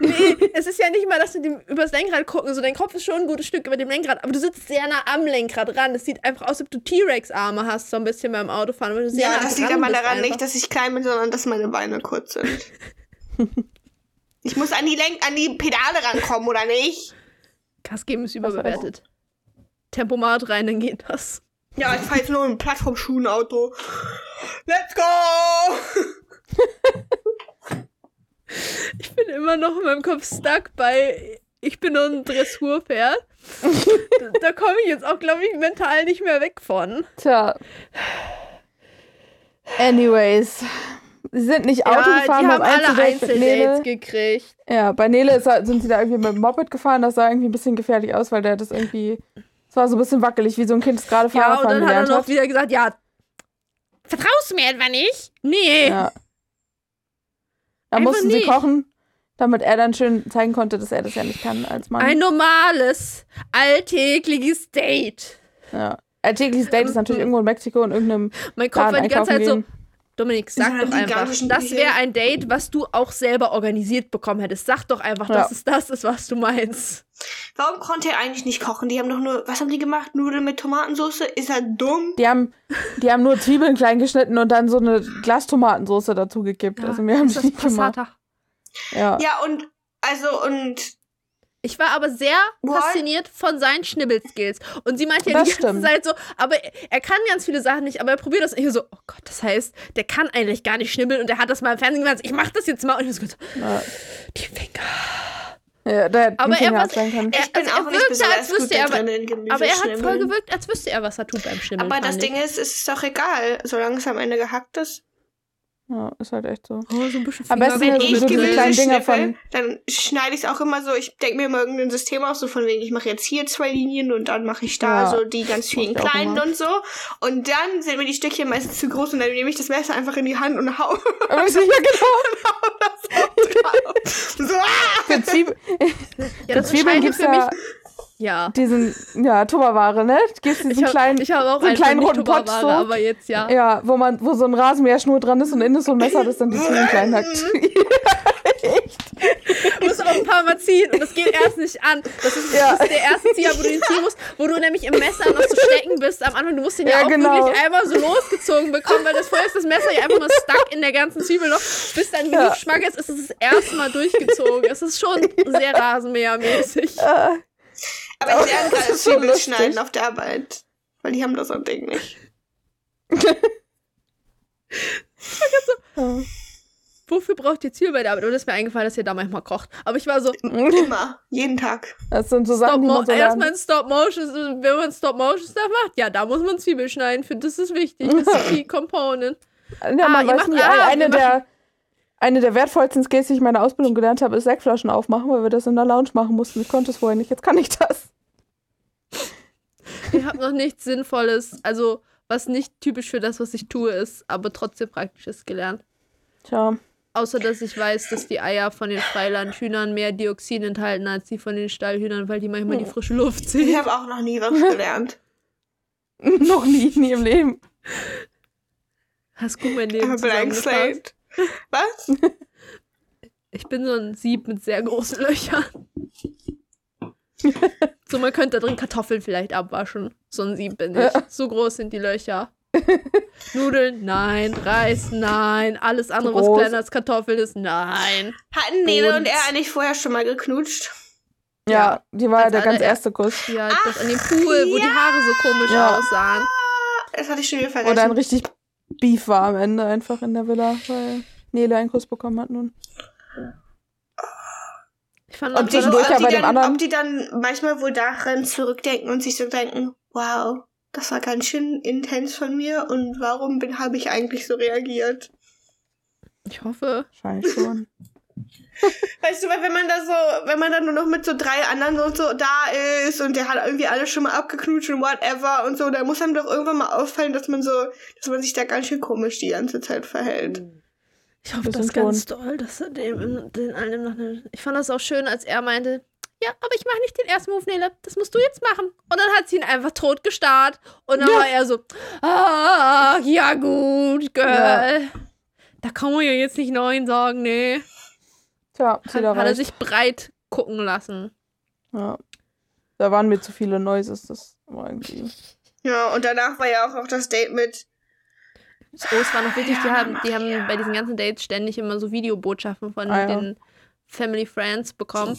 Nee, es ist ja nicht mal, dass du dem, übers Lenkrad gucken. So, dein Kopf ist schon ein gutes Stück über dem Lenkrad, aber du sitzt sehr nah am Lenkrad ran. Es sieht einfach aus, als ob du T-Rex-Arme hast, so ein bisschen beim Autofahren. Weil du sehr Ja, nah das liegt aber daran einfach. nicht, dass ich klein bin, sondern dass meine Beine kurz sind. Ich muss an die Lenk an die Pedale rankommen, oder nicht? Gas geben ist überbewertet. Tempomat rein, dann geht das. Ja, ich fahre jetzt nur ein Plattformschuhenauto. Let's go! Ich bin immer noch in meinem Kopf stuck bei ich bin nur ein Dressurpferd. da da komme ich jetzt auch, glaube ich, mental nicht mehr weg von. Tja. Anyways. Sie sind nicht Auto ja, gefahren, haben beim alle Einzeldates gekriegt. Ja, bei Nele ist, er- sind sie da irgendwie mit dem Moped gefahren. Das sah irgendwie ein bisschen gefährlich aus, weil der das irgendwie. Es war so ein bisschen wackelig, wie so ein Kind, das gerade Ja, und dann hat er noch hat. wieder gesagt, ja, vertraust du mir etwa nicht? Nee. Ja. Da Einfach mussten sie nicht. kochen, damit er dann schön zeigen konnte, dass er das ja nicht kann als Mann. Ein normales, alltägliches Date. ja. Alltägliches Date ist natürlich irgendwo in Mexiko und irgendeinem Mein Kopf Laden war die ganze Zeit einkaufen so, Dominik, sag einer doch einfach, das wäre ein Date, was du auch selber organisiert bekommen hättest. Sag doch einfach, Ja. dass es das ist, was du meinst. Warum konnte er eigentlich nicht kochen? Die haben doch nur, was haben die gemacht? Nudeln mit Tomatensauce? Ist er dumm? Die haben, die haben nur Zwiebeln klein geschnitten und dann so eine Glastomatensauce dazu gekippt. also wir haben das nicht gemacht. Passata. Ja. Ja, und, also, und, Ich war aber sehr What? fasziniert von seinen Schnibbelskills. Und sie meinte ja Das die ganze stimmt. Zeit so, aber er kann ganz viele Sachen nicht, aber er probiert das. Und ich so, oh Gott, das heißt, der kann eigentlich gar nicht schnibbeln und er hat das mal im Fernsehen gemacht. Ich mach das jetzt mal. Und ich so, Ja. die Finger. Ja, der Aber er, was, er, ich bin also auch er nicht wirkte, als wüsste er, aber er hat voll gewirkt, als wüsste er, was er tut beim Schnibbeln. Aber das Ding ist, es ist doch egal, solange es am Ende gehackt ist. Ja, ist halt echt so. Oh, so ein bisschen Am besten Finger- ist Wenn so ich diese Gemüse kleinen Dinger von- dann schneide ich es auch immer so, ich denke mir immer irgendein System aus, so von wegen, ich mache jetzt hier zwei Linien und dann mache ich da Ja, so die ganz vielen ich kleinen und so. Und dann sind mir die Stückchen meistens zu groß und dann nehme ich das Messer einfach in die Hand und hau Aber ich so, ja, genau. so, ah! Für, Zwieb Ja, für das Zwiebeln gibt es für ja mich. Ja. diesen, ja, Tupperware, ne? Gibt's diesen Ich habe kleinen, ich hab auch einen einen kleinen roten Pott, so. aber jetzt ja. Ja, wo man, wo so ein Rasenmäherschnur dran ist und innen ist so ein Messer, das dann die Zwiebeln klein hackt. Du musst auch ein paar Mal ziehen und das geht erst nicht an. Das ist, Ja. das ist der erste Zieher, wo du ihn ziehen musst, wo du nämlich im Messer noch so stecken bist. Am Anfang, du musst den ja, Ja, auch genau. wirklich einmal so losgezogen bekommen, weil das vorher ist das Messer ja einfach mal stuck in der ganzen Zwiebel noch. Bis dann genug Ja. Geschmack ist, ist es das erste Mal durchgezogen. Es ist schon sehr Rasenmähermäßig. Äh, Aber ich lerne Das gerade so Zwiebeln schneiden auf der Arbeit. Weil die haben das so ein Ding nicht. ja. wofür braucht ihr Zwiebeln bei der Arbeit? Und es ist mir eingefallen, dass ihr da manchmal kocht. Aber ich war so, Immer. Jeden Tag. Das sind so Stop Sachen, die Mo man so erstmal in Stop Motion, wenn man Stop Motion Stuff macht, ja, da muss man Zwiebeln schneiden. Für das ist wichtig. Das ist die Component. Ja, Ah, man ihr weiß macht- nie, ah, eine, wir der, eine der wertvollsten Skills, die ich in meiner Ausbildung gelernt habe, ist Sektflaschen aufmachen, weil wir das in der Lounge machen mussten. Ich konnte es vorher nicht, jetzt kann ich das. Ich habe noch nichts Sinnvolles, also was nicht typisch für das, was ich tue, ist, aber trotzdem Praktisches gelernt. Tja, Außer, dass ich weiß, dass die Eier von den Freilandhühnern mehr Dioxin enthalten als die von den Stallhühnern, weil die manchmal die frische Luft Ich ziehen. habe auch noch nie was gelernt. noch nie, nie im Leben. Hast gut mein Leben zusammengefasst. Was? Ich bin so ein Sieb mit sehr großen Löchern. so, man könnte da drin Kartoffeln vielleicht abwaschen. So ein Sieb bin ich. Ja. So groß sind die Löcher. Nudeln, nein. Reis, nein. Alles andere, was groß. kleiner als Kartoffeln ist, nein. Hatten Nele und Und- er eigentlich vorher schon mal geknutscht? Ja, Ja. die war ja der ganz erste Kuss. Ja, das an dem Pool, wo die Haare so komisch Ja. aussahen. Das hatte ich schon wieder Oder ein vergessen. richtig Beef war am Ende einfach in der Villa, weil Nele einen Kuss bekommen hat nun. Ich fand Und das Die, ob, ja bei die dem dann, anderen- ob die dann manchmal wohl daran zurückdenken und sich so denken, wow, das war ganz schön intens von mir und warum bin habe ich eigentlich so reagiert? ich hoffe. Wahrscheinlich schon. Weißt du, weil wenn man da so, wenn man dann nur noch mit so drei anderen und so da ist und der hat irgendwie alles schon mal abgeknutscht und whatever und so, dann muss einem doch irgendwann mal auffallen, dass man so, dass man sich da ganz schön komisch die ganze Zeit verhält. Ich hoffe das ganz doll, dass er dem, den allen noch eine. Ich fand das auch schön, als er meinte, ja, aber ich mache nicht den ersten Move, Nele. Das musst du jetzt machen. Und dann hat sie ihn einfach tot gestarrt. Und dann Ja. war er so, ah, ja gut, Girl. Da kann man ja jetzt nicht Nein sagen, nee. Tja, Hat, hat er sich breit gucken lassen. Ja. Da waren mir zu viele Noises, das war irgendwie. Ja, und danach war ja auch noch das Date mit, Oh, es war noch wichtig, die Ja, haben, die haben ja. bei diesen ganzen Dates ständig immer so Videobotschaften von Ah, ja. den Family Friends bekommen.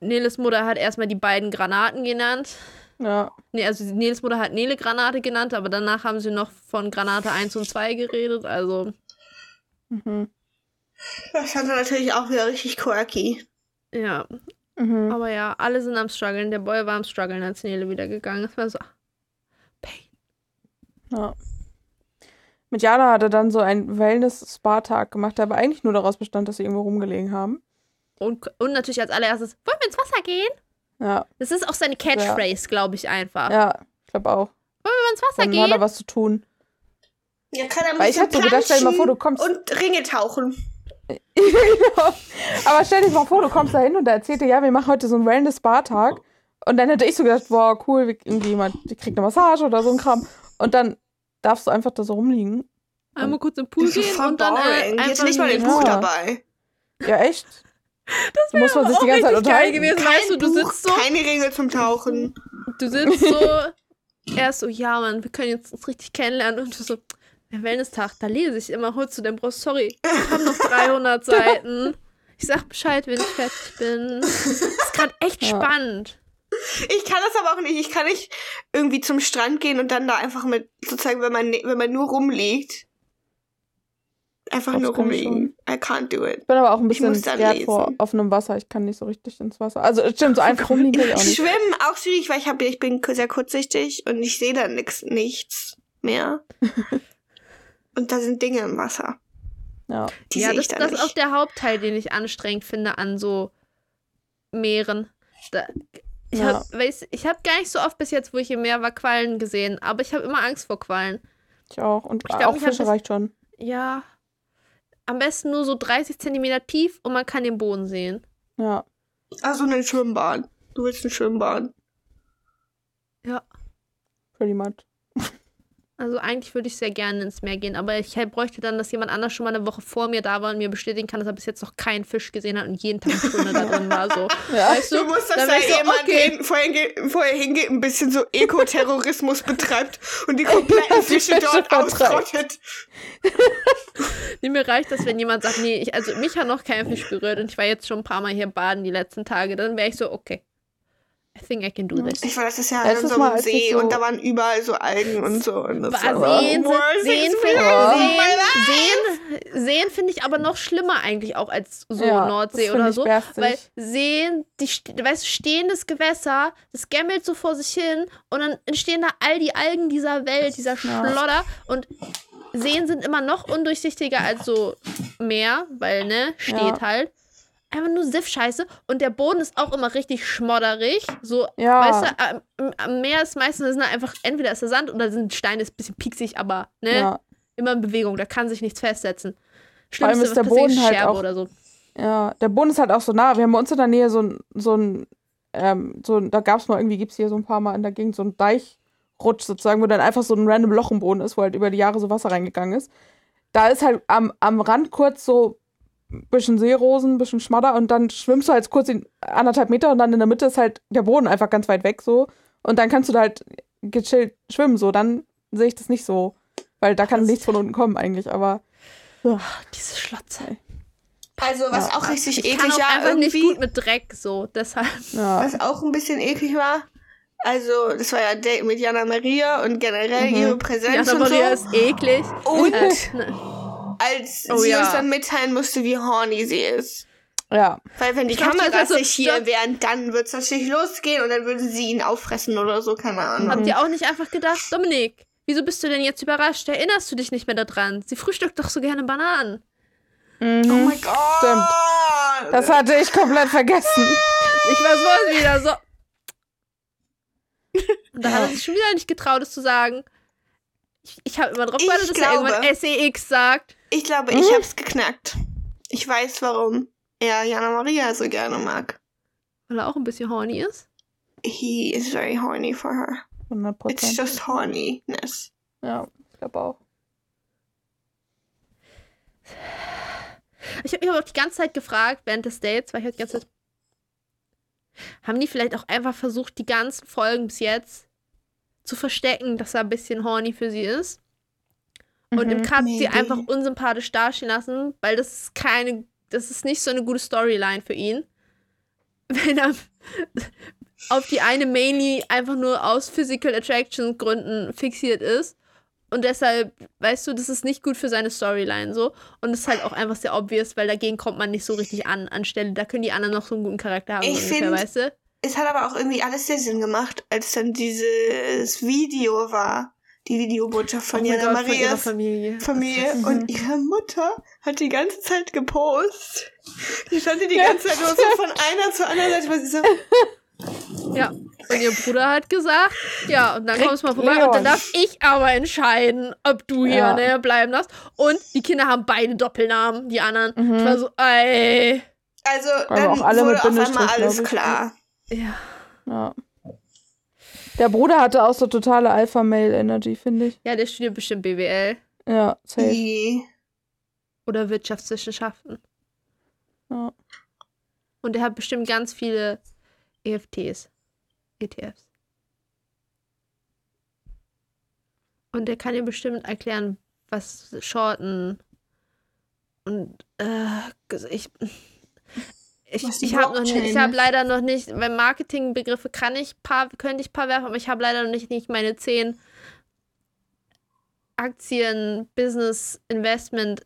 Neles Mutter hat erstmal die beiden Granaten genannt. Ja. Nee, also Neles Mutter hat Nele Granate genannt, aber danach haben sie noch von Granate 1 und 2 geredet. Also, Mhm. Das fand er natürlich auch wieder richtig quirky. ja. Mhm. Aber ja, alle sind am struggeln. Der Boy war am struggeln, als Nele wieder gegangen ist. Das war so, Pain. Ja. Mit Jana hat er dann so einen Wellness-Spa-Tag gemacht, der aber eigentlich nur daraus bestand, dass sie irgendwo rumgelegen haben. Und, und natürlich als allererstes, wollen wir ins Wasser gehen? Ja, Das ist auch seine Catchphrase, glaube ich einfach. ja, ich glaube auch. Wollen wir ins Wasser Dann gehen? hat er was zu tun. Ja, kann er Weil ich bisschen hab so gedacht, stell dir mal vor, du kommst- Und Ringe tauchen. Aber stell dir mal vor, du kommst da hin und er erzählt dir, ja, wir machen heute so einen Wellness-Spa-Tag. Und dann hätte ich so gedacht, boah, cool, wie- irgendwie jemand, die kriegt eine Massage oder so ein Kram. Und dann darfst du einfach da so rumliegen. Einmal kurz im Pool gehen und dann äh, boring. einfach Jetzt nicht mal den liegen. Buch Ja. dabei. Ja, echt? Das muss man sich auch die ganze Zeit richtig geil unterhalten. gewesen. weißt du, du Buch, sitzt so, keine Ringe zum Tauchen. du sitzt so, er ist so, ja, Mann, wir können jetzt uns richtig kennenlernen. Und du so, Wellness-Tag, da lese ich immer, holst du den Brust, sorry, ich habe noch 300 Seiten. Ich sag Bescheid, wenn ich fertig bin. Das ist gerade echt Ja. spannend. Ich kann das aber auch nicht. Ich kann nicht irgendwie zum Strand gehen und dann da einfach mit, sozusagen, wenn man, wenn man nur rumliegt, einfach Das nur rumliegen. I can't do it. Ich bin aber auch ein Ich bisschen muss dann scared vor offenem Wasser. Ich kann nicht so richtig ins Wasser. Also, es stimmt, so einfach rumliegen kann ich auch nicht. Schwimmen auch schwierig, weil ich, hab, ich bin sehr kurzsichtig und ich sehe dann nix, nichts mehr. und da sind Dinge im Wasser. Ja. Die ja, sehe das, das nicht. ist auch der Hauptteil, den ich anstrengend finde an so Meeren. Da, ich Ja. habe hab gar nicht so oft bis jetzt, wo ich im Meer war, Quallen gesehen, aber ich habe immer Angst vor Quallen. Ich auch. Und Ich glaub, auch Fische reicht schon. Ja. Am besten nur so 30 Zentimeter tief und man kann den Boden sehen. Ja. Also eine Schwimmbahn. Du willst eine Schwimmbahn. Ja. Pretty much. Also eigentlich würde ich sehr gerne ins Meer gehen, aber ich halt bräuchte dann, dass jemand anders schon mal eine Woche vor mir da war und mir bestätigen kann, dass er bis jetzt noch keinen Fisch gesehen hat und jeden Tag eine Stunde da drin war. So. Ja. Weißt du? Du musst, dass da ich so, jemand okay. hin, vorher, vorher hingeht, ein bisschen so Ekoterrorismus betreibt und die kompletten Fische Fische dort ausrottet. Nee, mir reicht das, wenn jemand sagt, nee, ich, also mich hat noch kein Fisch berührt und ich war jetzt schon ein paar Mal hier baden die letzten Tage, dann wäre ich so, okay. I think I can do this. Ich war letztes Jahr Letztes in so Mal, einem See so- und da waren überall so Algen und so. Und das War war Seen, Seen, finde Seen, Seen, Seen finde ich aber noch schlimmer eigentlich auch als so Ja, Nordsee oder so. bärstig. Weil Seen, die, weißt du, stehendes Gewässer, das gämmelt so vor sich hin und dann entstehen da all die Algen dieser Welt, dieser Schlodder und Seen sind immer noch undurchsichtiger als so Meer, weil, ne, steht Ja. halt. Einfach nur Siff-Scheiße. Und der Boden ist auch immer richtig schmodderig. So, Ja. weißt du, am- am, Meer ist meistens da einfach, entweder ist da Sand oder sind Steine, ist ein bisschen pieksig, aber, ne, Ja, immer in Bewegung, da kann sich nichts festsetzen. Vor allem Schlimmste, ist der Boden halt Scherbe auch- oder so. ja. Der Boden ist halt auch so nah. Wir haben bei uns in der Nähe so ein, so ein, ähm, so ein da gab es mal irgendwie, gibt es hier so ein paar Mal in der Gegend so ein Deichrutsch sozusagen, wo dann einfach so ein random Loch im Boden ist, wo halt über die Jahre so Wasser reingegangen ist. Da ist halt am, am Rand kurz so bisschen Seerosen, ein bisschen Schmadder und dann schwimmst du halt kurz in anderthalb Meter und dann in der Mitte ist halt der Boden einfach ganz weit weg so. Und dann kannst du da halt gechillt schwimmen so. Dann sehe ich das nicht so. Weil da kann Das- nichts von unten kommen eigentlich, aber Ach, diese Schlotze. Also, was Ja. auch richtig Ich kann eklig auch war, einfach nicht irgendwie, gut mit Dreck, so, deshalb. ja. was auch ein bisschen eklig war, also, das war ja ein Date mit Jana Maria und generell Mhm. ihre Präsenz Jana und Maria so. ist eklig. Und Äh, ne. Als Oh sie ja. uns dann mitteilen musste, wie horny sie ist. ja. Weil wenn die Kameras so- nicht hier wären, dann wird es natürlich losgehen und dann würden sie ihn auffressen oder so, keine Ahnung. Habt ihr auch nicht einfach gedacht, Dominik, wieso bist du denn jetzt überrascht? Erinnerst du dich nicht mehr daran? Sie frühstückt doch so gerne Bananen. Mhm. Oh mein Gott! Stimmt. Das hatte ich komplett vergessen. Ich war sowas wieder so. Und da hat er sich schon wieder nicht getraut, es zu sagen. Ich, ich habe immer drauf gewartet, dass er glaube- irgendwann SEX sagt. Ich glaube, ich hab's geknackt. Ich weiß, warum er Jana Maria so gerne mag. Weil er auch ein bisschen horny ist. He is very horny for her. 100 It's Prozent. just horniness. Ja, ich glaube auch. Ich habe mich aber auch die ganze Zeit gefragt, während des Dates, weil ich halt die ganze Zeit. Haben die vielleicht auch einfach versucht, die ganzen Folgen bis jetzt zu verstecken, dass er ein bisschen horny für sie ist? Und im Mhm, Cut sie maybe. einfach unsympathisch dastehen lassen, weil das ist keine, das ist nicht so eine gute Storyline für ihn. Wenn er auf die eine mainly einfach nur aus Physical Attraction Gründen fixiert ist. Und deshalb, weißt du, das ist nicht gut für seine Storyline so. Und es ist halt auch einfach sehr obvious, weil dagegen kommt man nicht so richtig an, anstelle. Da können die anderen noch so einen guten Charakter haben, Ich so ungefähr, find- weißt du? Es hat aber auch irgendwie alles sehr Sinn gemacht, als dann dieses Video war. Die Videobotschaft von Oh Jana Gott, von ihrer Marias Familie. Familie. Mhm. Und ihre Mutter hat die ganze Zeit gepostet. Die stand die ganze Zeit nur so von einer zur anderen Seite, weil sie so, Ja. Und ihr Bruder hat gesagt, ja, und dann Kriegt kommst du mal vorbei Leon. und dann darf ich aber entscheiden, ob du hier Ja. ne, bleiben darfst. Und die Kinder haben beide Doppelnamen, die anderen. Mhm. Ich war so, ey. also Aber dann auch alle wurde mit auf einmal alles klar. Ja. Ja. Der Bruder hatte auch so totale Alpha-Male-Energy, finde ich. Ja, der studiert bestimmt BWL Ja, safe. Die- oder Wirtschaftswissenschaften. Ja. Und er hat bestimmt ganz viele EFTs. ETFs. Und er kann dir bestimmt erklären, was Shorten und äh, ich ich, ich habe ist. leider noch nicht, weil Marketingbegriffe kann ich paar, könnte ich paar werfen, aber ich habe leider noch nicht, nicht meine zehn Aktien, Business, Investment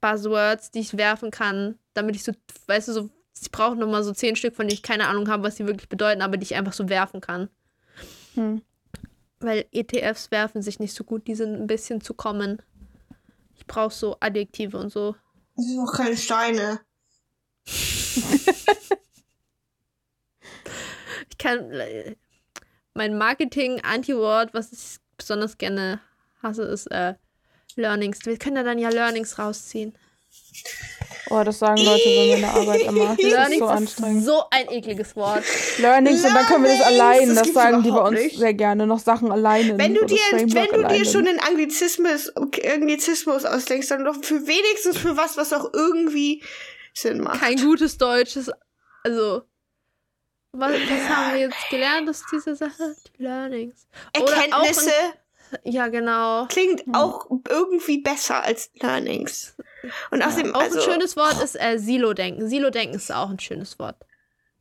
Buzzwords, die ich werfen kann, damit ich so, weißt du, so, ich brauche nochmal so zehn Stück, von denen ich keine Ahnung habe, was die wirklich bedeuten, aber die ich einfach so werfen kann. Hm. Weil ETFs werfen sich nicht so gut, die sind ein bisschen zu kommen. Ich brauche so Adjektive und so. Das sind auch keine Steine. Ich kann. äh, Mein Marketing-Anti-Wort, was ich besonders gerne hasse, ist äh, Learnings. Wir können da dann ja Learnings rausziehen. Oh, das sagen Leute bei mir in der Arbeit immer. Das ist Learnings so ist anstrengend. so ein ekliges Wort. Learnings und dann können wir das Learnings, allein. das Das, sagen die bei uns nicht. sehr gerne. Noch Sachen alleine. Wenn du so dir, Framework wenn du dir schon einen Anglizismus, Anglizismus ausdenkst, dann doch für wenigstens für was, was auch irgendwie Sinn macht. Kein gutes Deutsches. Also. Was, was haben wir jetzt gelernt aus dieser Sache? Die Learnings. Erkenntnisse Ja, genau. klingt auch irgendwie besser als Learnings. Und außerdem, Auch also, ein schönes Wort ist äh, Silo-Denken. Silo-Denken ist auch ein schönes Wort.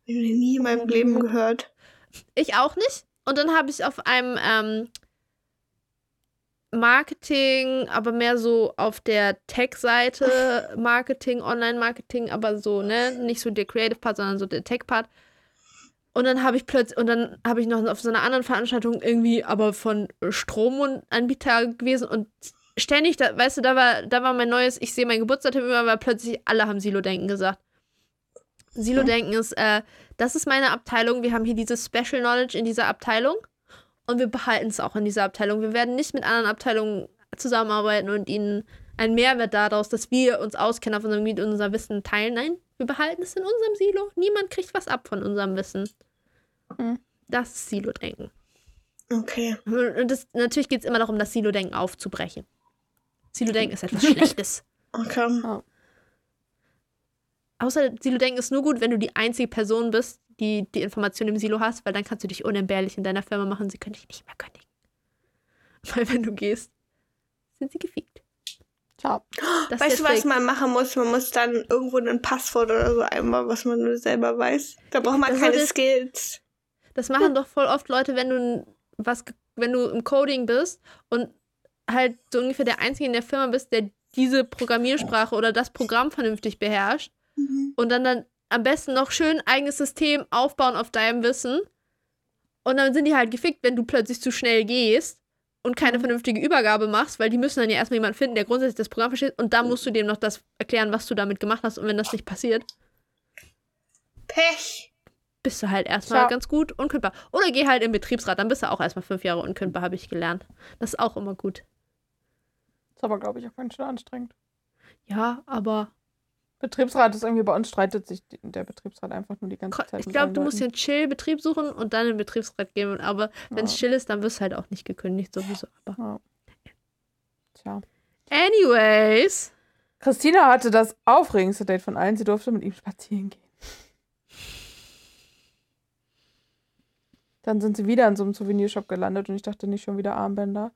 ich habe nie in meinem Leben gehört. Ich auch nicht. Und dann habe ich auf einem ähm, Marketing, aber mehr so auf der Tech-Seite Marketing, Online-Marketing, aber so, ne, nicht so der Creative Part, sondern so der Tech-Part. Und dann habe ich plötzlich, und dann habe ich noch auf so einer anderen Veranstaltung irgendwie aber von Stromanbieter gewesen und ständig, da, weißt du, da war, da war mein neues, ich sehe mein Geburtsdatum immer, weil plötzlich alle haben Silo-Denken gesagt. Silo-Denken ist, äh, das ist meine Abteilung, wir haben hier dieses Special Knowledge in dieser Abteilung und wir behalten es auch in dieser Abteilung. Wir werden nicht mit anderen Abteilungen zusammenarbeiten und ihnen einen Mehrwert daraus, dass wir uns auskennen auf unserem Gebiet und unser Wissen teilen. Nein, wir behalten es in unserem Silo. Niemand kriegt was ab von unserem Wissen. Mhm. Das ist Silo-Denken. Okay. Und das, natürlich geht es immer darum, das Silo-Denken aufzubrechen. Silo-Denken ist etwas Schlechtes. Okay. Außer Silo-Denken ist nur gut, wenn du die einzige Person bist, die die Information im Silo hast, weil dann kannst du dich unentbehrlich in deiner Firma machen. Sie können dich nicht mehr kündigen. Weil wenn du gehst, sind sie gefickt. Ciao. Das ist Weißt du, was Trick. man machen muss? Man muss dann irgendwo ein Passwort oder so einmal, was man nur selber weiß. Da braucht man Das keine sollte- Skills. Das machen doch voll oft Leute, wenn du was, wenn du im Coding bist und halt so ungefähr der Einzige in der Firma bist, der diese Programmiersprache oder das Programm vernünftig beherrscht und dann dann am besten noch schön eigenes System aufbauen auf deinem Wissen und dann sind die halt gefickt, wenn du plötzlich zu schnell gehst und keine vernünftige Übergabe machst, weil die müssen dann ja erstmal jemanden finden, der grundsätzlich das Programm versteht und dann musst du dem noch das erklären, was du damit gemacht hast und wenn das nicht passiert, Pech. bist du halt erstmal Ciao. ganz gut unkündbar. Oder geh halt im Betriebsrat, dann bist du auch erstmal fünf Jahre unkündbar, habe ich gelernt. Das ist auch immer gut. Ist aber, glaube ich, auch ganz schön anstrengend. Ja, aber Betriebsrat ist irgendwie, bei uns streitet sich der Betriebsrat einfach nur die ganze Zeit. ich glaube, du musst dir Leuten. einen Chill-Betrieb suchen und dann den Betriebsrat gehen. Aber wenn es Ja. chill ist, dann wirst du halt auch nicht gekündigt, sowieso. Aber Ja. Tja. anyways, Christina hatte das aufregendste Date von allen. Sie durfte mit ihm spazieren gehen. Dann sind sie wieder in so einem Souvenirshop gelandet und ich dachte nicht schon wieder Armbänder.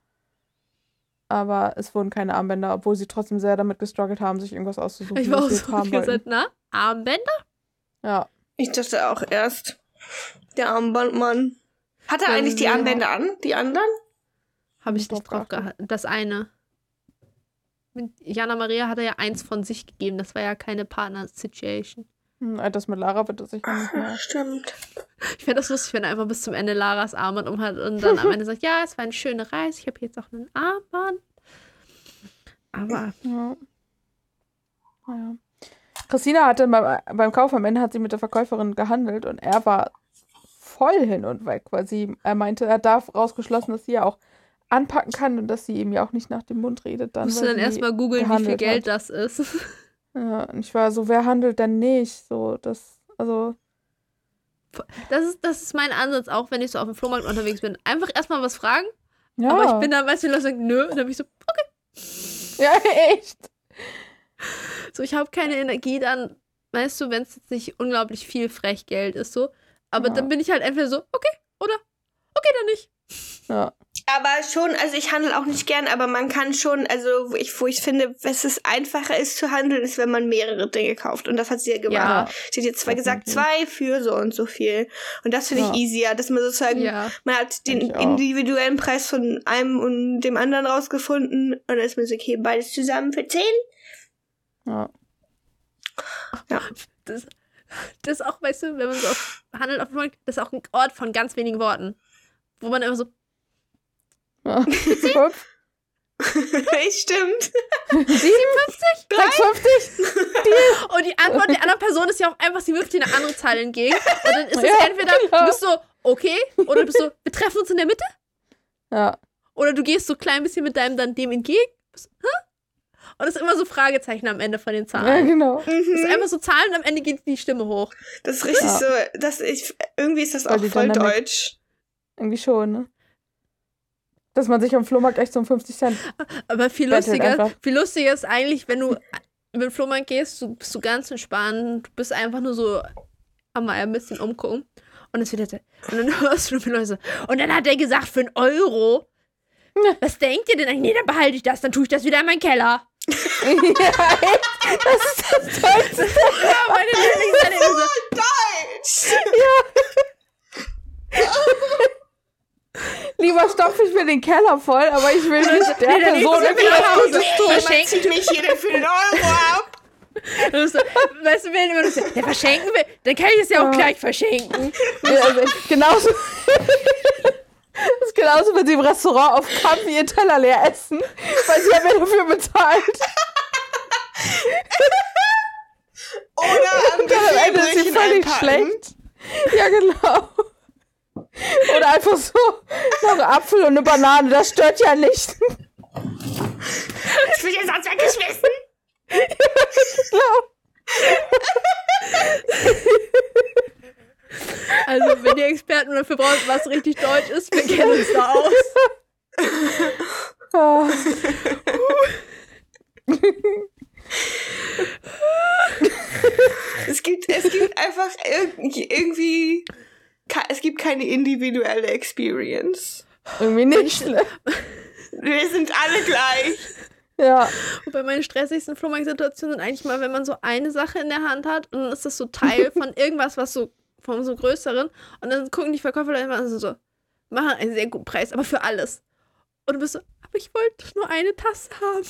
Aber es wurden keine Armbänder, obwohl sie trotzdem sehr damit gestruggelt haben, sich irgendwas auszusuchen. ich war auch so gesagt, na, Armbänder? Ja. Ich dachte auch erst. Der Armbandmann. Hat er Ähm, eigentlich die. Armbänder an? Die anderen? Habe ich Nicht drauf gehalten. Das eine. Mit Jana Maria hat er ja eins von sich gegeben. Das war ja keine Partner-Situation. Hm, Das mit Lara wird das sicher nicht mehr. Stimmt. Ich fände das lustig, wenn er einfach bis zum Ende Laras Armband umhat und dann am Ende sagt, ja, es war eine schöne Reise, ich habe jetzt auch einen Armband. Aber Ja. Naja. Christina hatte beim, beim Kauf am Ende hat sie mit der Verkäuferin gehandelt und er war voll hin und weg, weil sie, er meinte, er darf rausgeschlossen, dass sie ja auch anpacken kann und dass sie ihm ja auch nicht nach dem Mund redet. Dann, musst du dann erstmal googeln, wie viel Geld hat. das ist. Ja, und ich war so, wer handelt denn nicht? So, das, also, Das ist, das ist mein Ansatz, auch wenn ich so auf dem Flohmarkt unterwegs bin. Einfach erstmal was fragen, ja. aber ich bin dann, weißt du, die Leute sagen, nö, und dann bin ich so, okay. ja, echt. So, ich habe keine Energie dann, weißt du, wenn es jetzt nicht unglaublich viel Frechgeld ist, so. Aber Ja. dann bin ich halt entweder so, okay, oder okay, dann nicht. Ja. Aber schon, also ich handle auch nicht gern, aber man kann schon, also wo ich, wo ich finde, was es einfacher ist zu handeln, ist, wenn man mehrere Dinge kauft. Und das hat sie ja gemacht. Ja. Sie hat jetzt zwar gesagt, zwei für so und so viel. Und das finde ich Ja. easier, dass man sozusagen, Ja. man hat den ich individuellen Preis von einem und dem anderen rausgefunden. Und dann ist man so, okay, beides zusammen für zehn. ja. Das, das ist auch, weißt du, wenn man so auf, handelt auf das ist auch ein Ort von ganz wenigen Worten. Wo man immer so, ja. Fünf, Stimmt. 57? 650? Und die Antwort der anderen Person ist ja auch einfach, sie wirft dir eine andere Zahl entgegen. Und dann ist es Ja, entweder, genau. du bist so, okay, oder du bist so, wir treffen uns in der Mitte. Ja. Oder du gehst so klein bisschen mit deinem dann dem entgegen. Und es ist immer so Fragezeichen am Ende von den ja, Zahlen. genau. Es ist einfach so Zahlen und am Ende geht die Stimme hoch. Das ist richtig Ja. so, dass ich, irgendwie ist das auch voll Dynamik- deutsch. Irgendwie schon, ne? Dass man sich am Flohmarkt echt so um 50 Cent. Aber viel lustiger, viel lustiger ist eigentlich, wenn du mit dem Flohmarkt gehst, du bist du ganz entspannt, du bist einfach nur so am mal ein bisschen umgucken. Und es wird jetzt, und dann hörst du die Leute so, und dann hat er gesagt, für einen Euro. Was denkt ihr denn? eigentlich? Nee, dann behalte ich das, dann tue ich das wieder in meinen Keller. ja? Das ist das Tollste. Ja, meine Lieblingsseite ist so, Deutsch! Irgendwann stopfe ich mir den Keller voll, aber ich will nicht der Person legst du irgendwie mir was nach Hause. Gutes tun. Zieht mich jeder für einen Euro ab. So, weißt du, wenn immer so, der verschenken will, dann kann ich es ja auch Ja. gleich verschenken. Ja, also ich- genauso. Das ist genauso, wenn sie im Restaurant auf Kampf ihren Teller leer essen, weil sie haben ja dafür bezahlt. Oder am Ende ist sie völlig einpacken. schlecht. Ja, genau. Oder einfach so noch Apfel und eine Banane, das stört ja nicht. Das wird ja sonst weggeschmissen. Also, wenn ihr Experten dafür braucht, was richtig deutsch ist, wir kennen uns da aus. Es gibt, es gibt einfach irgendwie, es gibt keine individuelle Experience. Irgendwie nicht. ne? Wir sind alle gleich. Ja. Wobei meine stressigsten Flohmarkt-Situationen sind eigentlich mal, wenn man so eine Sache in der Hand hat und dann ist das so Teil von irgendwas, was so vom so größeren und dann gucken die Verkäufer dann immer so, machen einen sehr guten Preis, aber für alles. Und du bist so, aber ich wollte doch nur eine Tasse haben.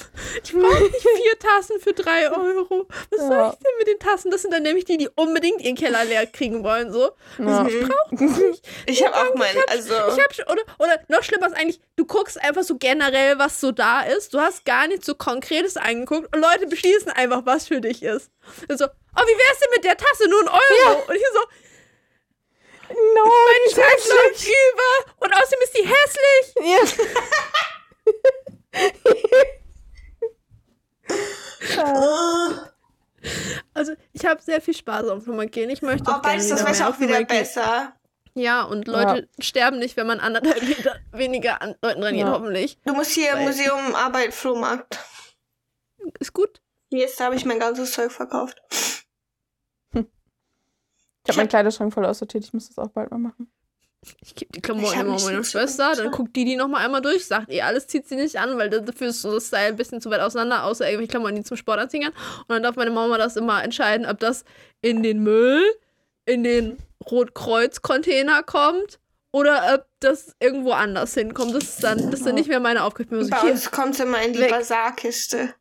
Ich brauche nicht vier Tassen für drei Euro. Was soll Ja. ich denn mit den Tassen? Das sind dann nämlich die, die unbedingt ihren Keller leer kriegen wollen. So. ja. Ich habe auch meinen, also Ich hab schon, oder, oder noch schlimmer ist eigentlich, du guckst einfach so generell, was so da ist. Du hast gar nichts so Konkretes angeguckt und Leute beschließen einfach, was für dich ist. Und so, oh, wie wär's denn mit der Tasse? Nur ein Euro. Und ich so, No, mein Scheiß läuft über und außerdem ist die hässlich. Ja. Also, ich habe sehr viel Spaß auf Flohmarkt gehen. Ich möchte auch oh, gerne weißt das mehr auch wieder besser. Ja, und Leute sterben nicht, wenn man anderthalb Meter weniger an Leuten dran geht, Ja. hoffentlich. Du musst hier Weil- Museum, Arbeit, Flohmarkt. Ist gut. Jetzt habe ich mein ganzes Zeug verkauft. Ich habe meinen Kleiderschrank voll aussortiert, ich muss das auch bald mal machen. Ich gebe die Klamotten immer meiner Schwester, dann guckt die die nochmal einmal durch, sagt, eh, alles zieht sie nicht an, weil dafür ist so das Style ein bisschen zu weit auseinander, außer irgendwelche Klamotten, die zum Sport anziehen kann. Und dann darf meine Mama das immer entscheiden, ob das in den Müll, in den Rotkreuz-Container kommt oder ob das irgendwo anders hinkommt. Das ist dann, das ist dann nicht mehr meine Aufgabe. Bei uns kommt immer in die weg. Basarkiste.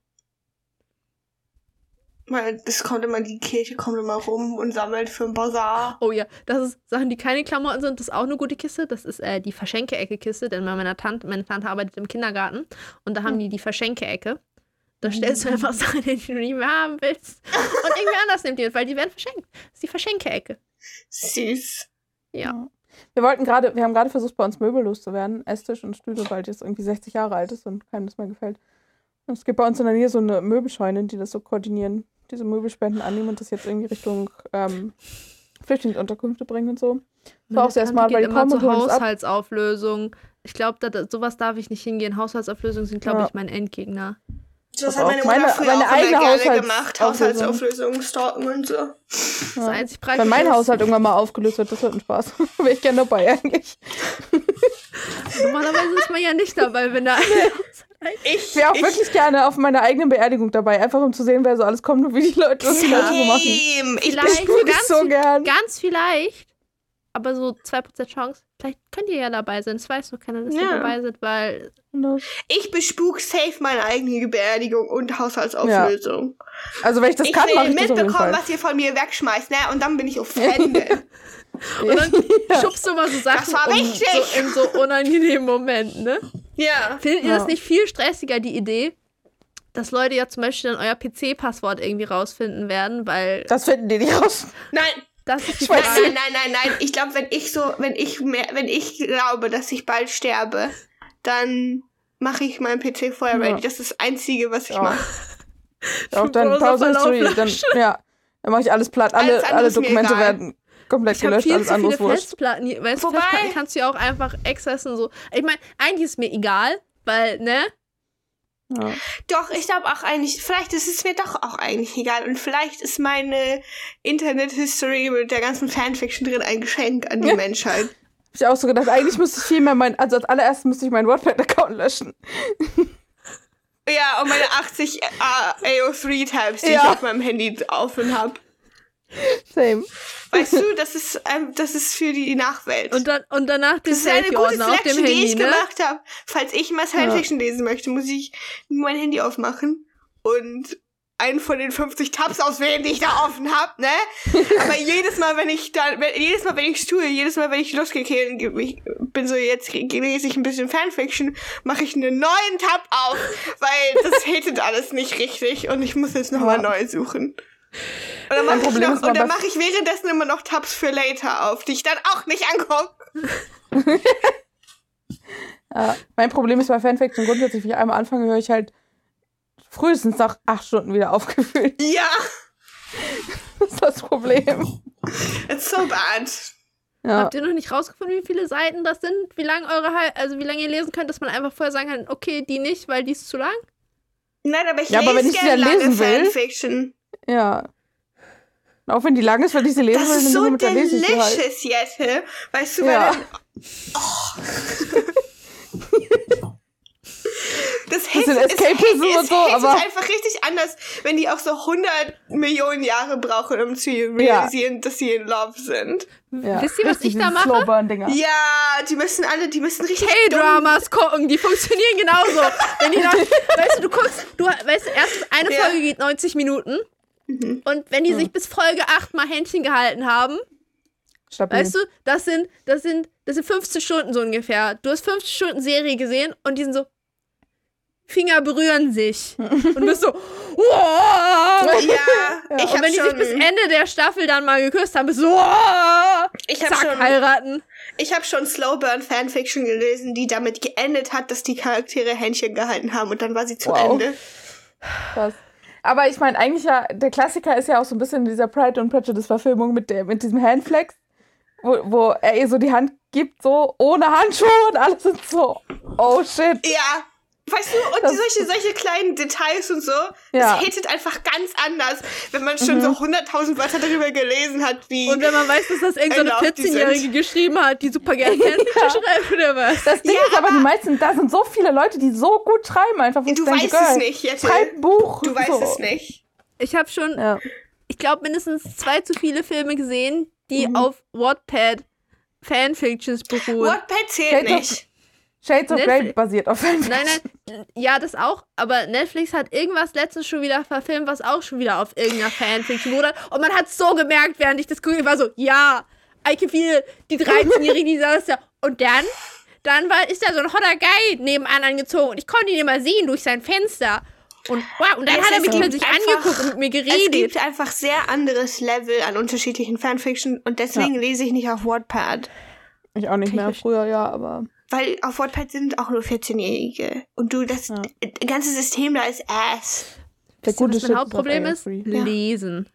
Weil es kommt immer, die Kirche kommt immer rum und sammelt für den Basar. Oh ja, das ist Sachen, die keine Klamotten sind. Das ist auch eine gute Kiste. Das ist äh, die Verschenke-Ecke-Kiste, denn bei meiner Tante, meine Tante arbeitet im Kindergarten und da haben die die Verschenke-Ecke. Da stellst du einfach Sachen die du nicht mehr haben willst. Und irgendwie anders nimmt die mit, weil die werden verschenkt. Das ist die Verschenke-Ecke. Süß. Ja. Wir wollten gerade, wir haben gerade versucht, bei uns Möbel loszuwerden. Esstisch und Stühle, weil die jetzt irgendwie 60 Jahre alt ist und keinem das mehr gefällt. Und es gibt bei uns in der Nähe so eine Möbelscheune, die das so koordinieren, diese Möbelspenden annehmen und das jetzt irgendwie Richtung ähm, Flüchtlingsunterkünfte bringen und so. Das war auch sehr smart, weil die kommen zur es ab. Haushaltsauflösung. Ich glaube, da, da, sowas darf ich nicht hingehen. Haushaltsauflösung sind, glaube Ja. ich, mein Endgegner. Das hat meine Mutter früher meine auch eigene immer gerne Haushaltsauflösung. gemacht. Haushaltsauflösung, stalken und so. Das Ja. einzig Preis Wenn mein Haushalt irgendwann mal aufgelöst wird, das wird ein Spaß. Wäre ich gerne dabei eigentlich. Normalerweise ist man ja nicht dabei, wenn da Ich, wäre auch ich, wirklich gerne auf meiner eigenen Beerdigung dabei, einfach um zu sehen, wer so alles kommt und wie die Leute, was die Leute so machen. Ich Vielleicht Würde ganz, so gern. ganz vielleicht, aber so 2% Chance. Vielleicht könnt ihr ja dabei sein. Das weiß noch keiner, dass ihr Ja. dabei seid, weil Ich bespuk safe meine eigene Beerdigung und Haushaltsauflösung. Also wenn ich das ich kann, mache ich das auf jeden mitbekommen, Fall. was ihr von mir wegschmeißt, ne? Und dann bin ich offended. Und dann Ja. schubst du mal so Sachen Das war um, wichtig. so in so unangenehmen Momenten, ne? ja. Findet ihr Ja. das nicht viel stressiger, die Idee, dass Leute ja zum Beispiel dann euer PC-Passwort irgendwie rausfinden werden, weil Das finden die nicht raus. Nein, das ist die Ich weiß Frage. nein, nein, nein, nein. Ich glaube, wenn ich so, wenn ich mehr, wenn ich glaube, dass ich bald sterbe, dann mache ich meinen PC vorher Ja. ready. Das ist das Einzige, was ich Ja. mache. Auch dann Pause. Dann, ja, dann mache ich alles platt. Alle, Alles alle Dokumente werden komplett Ich gelöscht, viel alles andere wurscht. Festplatten. Weißt du, Wobei- Festplatten kannst du ja auch einfach accessen. So. Ich meine, eigentlich ist mir egal, weil, ne? Ja. Doch, ich glaube auch eigentlich, vielleicht ist es mir doch auch eigentlich egal. Und vielleicht ist meine Internet-History mit der ganzen Fanfiction drin ein Geschenk an die Ja. Menschheit. Hab ich auch so gedacht, eigentlich müsste ich viel mehr mein, also als allererstes müsste ich meinen Wordpad-Account löschen. Ja, und meine 80 äh, AO3-Tabs, die Ja. ich auf meinem Handy offen habe. Same. Weißt du, das ist, ähm, das ist für die Nachwelt. Und, dann, und danach den das ist eine gute Selfie-Ordner auf dem Selection, die Handy, ich ne? gemacht habe. Falls ich mal Fanfiction lesen möchte, muss ich mein Handy aufmachen und einen von den 50 Tabs auswählen, die ich da offen habe, ne? Aber jedes Mal, wenn ich da, wenn, jedes Mal, wenn ich tue, jedes Mal, wenn ich ich bin so, jetzt lese ich ein bisschen Fanfiction, mache ich einen neuen Tab auf, weil das hatet alles nicht richtig und ich muss jetzt nochmal Ja. neu suchen. Und dann Mein mache ich, Problem noch- ist mal und dann bei- mache ich währenddessen immer noch Tabs für later auf, die ich dann auch nicht angucke. Ja, mein Problem ist bei Fanfiction grundsätzlich, wenn ich einmal anfange, höre ich halt frühestens nach acht Stunden wieder aufgefüllt. Ja, Das ist das Problem. it's so bad. Ja. Habt ihr noch nicht rausgefunden, wie viele Seiten das sind? Wie lange eure also wie lange ihr lesen könnt, dass man einfach vorher sagen kann, okay, die nicht, weil die ist zu lang? Nein, aber ich Ja, aber lese wenn ich gerne lange lesen will- Fanfiction. Ja. Auch wenn die lang ist, weil sie lesen Das ist dann so dann halt. delicious, Jette. Weißt du, Ja. weil dann, das Bisschen Hit, es, Escapism es, und so, aber- ist einfach richtig anders, wenn die auch so 100 Millionen Jahre brauchen, um zu realisieren, dass sie in Love sind. Ja. Wisst ihr, was ich da diese mache? Slowburn-Dinger. Ja, die müssen alle, die müssen richtig K-Dramas gucken, die funktionieren genauso. Wenn die nach, weißt du, du guckst, du weißt, erstens eine Ja. Folge geht 90 Minuten. Und wenn die sich bis Folge 8 mal Händchen gehalten haben, Stabil. weißt du, das sind, das sind, das sind 15 Stunden so ungefähr. Du hast 15 Stunden Serie gesehen und die sind so, Finger berühren sich. Und du bist so, wow! Ja, ich Und hab wenn die sich schon, bis Ende der Staffel dann mal geküsst haben, bist du so, wow! ich hab Zack, schon, heiraten. ich hab schon Slowburn Fanfiction gelesen, die damit geendet hat, dass die Charaktere Händchen gehalten haben und dann war sie zu Wow. Ende. Krass. Aber ich meine, eigentlich ja, der Klassiker ist ja auch so ein bisschen dieser Pride and Prejudice-Verfilmung mit, der- mit diesem Handflex, wo, wo er ihr so die Hand gibt, so ohne Handschuhe und alles ist so, oh shit. Ja. Weißt du, und Das- solche, solche kleinen Details und so, Ja. das hittet einfach ganz anders, wenn man schon so 100.000 Wörter darüber gelesen hat, wie. Und wenn man weiß, dass das irgendeine Genau, so die 14-Jährige geschrieben hat, die super gerne Fanfiction schreibt oder was? Das Ding Ja, ist aber, aber- die meisten, da sind so viele Leute, die so gut schreiben einfach. wo du weißt es nicht, Jette. Schreib ein Buch. Du weißt so. es nicht. Ich habe schon, Ja. ich glaube, mindestens zwei zu viele Filme gesehen, die Mhm. auf Wattpad Fanfictions beruhen. Wattpad zählt nicht. Shades of Grey basiert auf Fanfiction. Nein, nein, ja, das auch, aber Netflix hat irgendwas letztens schon wieder verfilmt, was auch schon wieder auf irgendeiner Fanfiction wurde. Und man hat so gemerkt, während ich das gucke, ich war so, ja, I can feel die 13-Jährige, die saß da. Und dann, dann war, ist da so ein hotter Guy nebenan angezogen und ich konnte ihn immer sehen durch sein Fenster. Und wow, und dann Es hat er gibt plötzlich einfach- angeguckt und mit mir Es geredet. gibt einfach sehr anderes Level an unterschiedlichen Fanfiction und deswegen lese ich nicht auf Wattpad. Ich auch nicht Kann mehr. Früher ja, aber. Weil auf Wattpad sind auch nur 14-Jährige. Und du, das Ja. ganze System da ist ass. Der Wisst ihr, gute was Shit mein Hauptproblem ist? Ja. Lesen.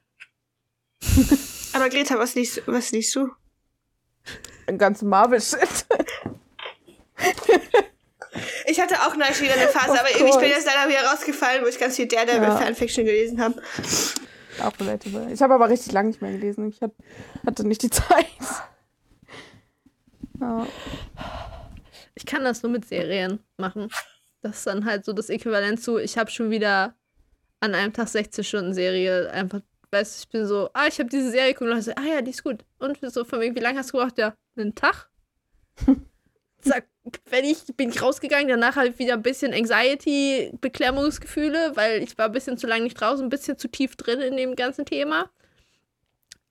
Aber Greta, was liest, was liest du? Den ganzen Marvel-Shit. Ich hatte auch neulich wieder eine Phase, Of aber ich course. bin jetzt leider wieder rausgefallen, wo ich ganz viel Daredevil Ja. Fanfiction gelesen habe. Auch relatable. Ich habe aber richtig lange nicht mehr gelesen. Ich hat, hatte nicht die Zeit. Ja. Ich kann das nur mit Serien machen. Das ist dann halt so das Äquivalent zu, ich habe schon wieder an einem Tag 16 Stunden Serie einfach, weißt du, ich bin so, ah, ich habe diese Serie geguckt und Leute so, ah ja, die ist gut. Und so von wegen, wie lange hast du gebraucht? Ja, einen Tag. Zack, wenn ich, bin ich rausgegangen, danach habe ich wieder ein bisschen Anxiety, Beklemmungsgefühle, weil ich war ein bisschen zu lange nicht draußen, ein bisschen zu tief drin in dem ganzen Thema.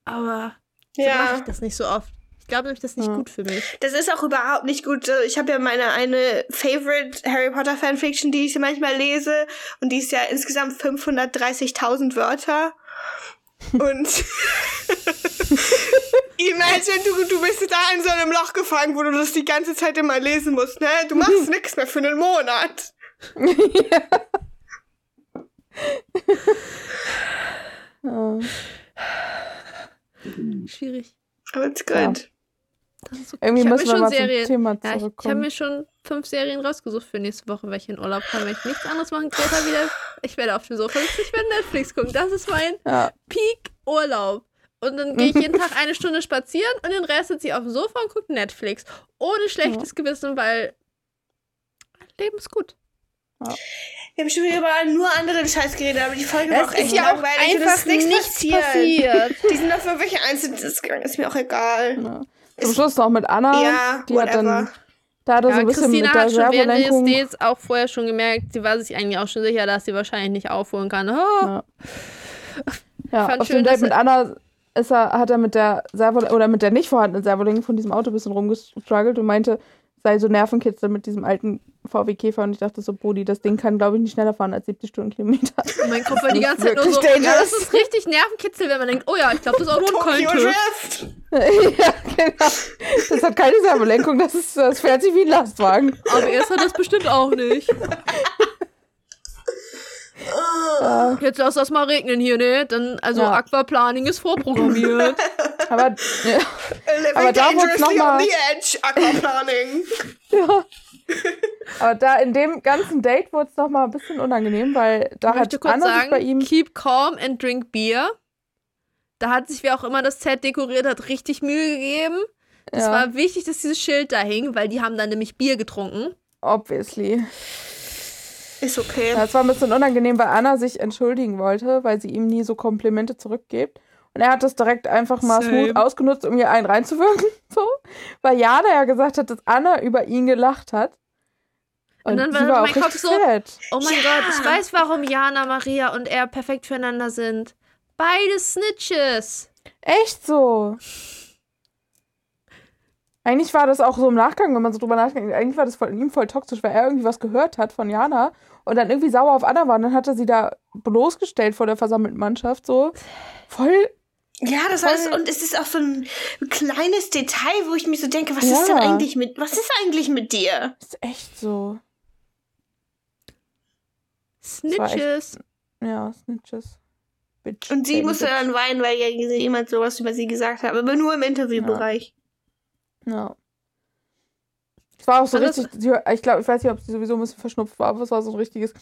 Aber so mache ich das nicht so oft. Ich glaube nämlich, das ist nicht Ja. gut für mich. Das ist auch überhaupt nicht gut. Ich habe ja meine eine Favorite Harry Potter Fanfiction, die ich manchmal lese. Und die ist ja insgesamt 530.000 Wörter. Und imagine, du, du bist da in so einem Loch gefangen, wo du das die ganze Zeit immer lesen musst, ne? Du machst nichts mehr für einen Monat. Ja. Schwierig. Aber it's good. Ja. Ist okay. Irgendwie müssen wir mal Serien. zum Thema Ja, ich, ich habe zurückkommen. mir schon fünf Serien rausgesucht für nächste Woche, weil ich in Urlaub kann, wenn ich nichts anderes machen Greta wieder. Ich werde auf dem Sofa sitzen, ich werde Netflix gucken. Das ist mein ja. Peak-Urlaub. Und dann gehe ich jeden Tag eine Stunde spazieren und den Rest sitze ich auf dem Sofa und gucke Netflix. Ohne schlechtes Gewissen, weil Leben ist gut. Wir haben schon wieder über nur andere Scheiß geredet, aber die Folge war Es auch ist echt ja auch langweilig es einfach nichts passiert. passiert. Die sind auf irgendwelche Einzelnen ist mir auch egal. Ja. Zum Schluss noch mit Anna. Ja, die hat whatever. dann, da hat er so Ja, ein bisschen Christina mit der hat schon während des. Dates auch vorher schon gemerkt, sie war sich eigentlich auch schon sicher, dass sie wahrscheinlich nicht aufholen kann. Oh, Ja. Ja, fand auf schön, dem Date mit Anna ist er, hat er mit der Servo oder mit der nicht vorhandenen Servolenkung von diesem Auto ein bisschen rumgestruggelt und meinte, sei so Nervenkitzel mit diesem alten VW Käfer und ich dachte so, Brudi, das Ding kann, glaube ich, nicht schneller fahren als 70 Stundenkilometer. Mein Kopf war die Das ist ganze Zeit nur so. Ja, das ist richtig Nervenkitzel, wenn man denkt, oh ja, ich glaube, das Auto hat keinen Tokyo TÜV. Drift. ja, genau. Das hat keine Servolenkung, das, ist, das fährt sich wie ein Lastwagen. Aber erst hat das bestimmt auch nicht. Ja, Jetzt lass das mal regnen hier, ne? Dann, also Ja. Aquaplaning ist vorprogrammiert. aber ja, Living Aber da dangerously noch mal- on the edge, Aquaplaning. ja. Aber da in dem ganzen Date wurde es noch mal ein bisschen unangenehm, weil da Ich möchte hat kurz Anna sich sagen, bei ihm keep calm and drink beer. Da hat sich, wer auch immer das Set dekoriert hat, richtig Mühe gegeben. Es ja, war wichtig, dass dieses Schild da hing, weil die haben dann nämlich Bier getrunken. obviously. Ist okay. Ja, es war ein bisschen unangenehm, weil Anna sich entschuldigen wollte, weil sie ihm nie so Komplimente zurückgibt. Und er hat das direkt einfach mal Same. smooth ausgenutzt, um ihr einen reinzuwirken. So. Weil Jana ja gesagt hat, dass Anna über ihn gelacht hat. Und, Und dann sie war war auch mein Kopf richtig so- sad. Oh mein Ja. Gott, ich weiß, warum Jana, Maria und er perfekt füreinander sind. Beide Snitches. Echt so. Eigentlich war das auch so im Nachgang, wenn man so drüber nachdenkt, eigentlich war das von ihm voll toxisch, weil er irgendwie was gehört hat von Jana und dann irgendwie sauer auf Anna war und dann hat er sie da bloßgestellt vor der versammelten Mannschaft, so. Voll Ja, das Voll- heißt, und es ist auch so ein kleines Detail, wo ich mir so denke, was Ja. ist denn eigentlich mit, was ist eigentlich mit dir? Ist echt so. Snitches. Ja, Snitches. Bitch. Und sie musste Bitch. dann weinen, weil ja jemand sowas über sie gesagt hat, aber nur im Interviewbereich. Ja. Es war auch so das- richtig, ich glaube, ich weiß nicht, ob sie sowieso ein bisschen verschnupft war, aber es war so ein richtiges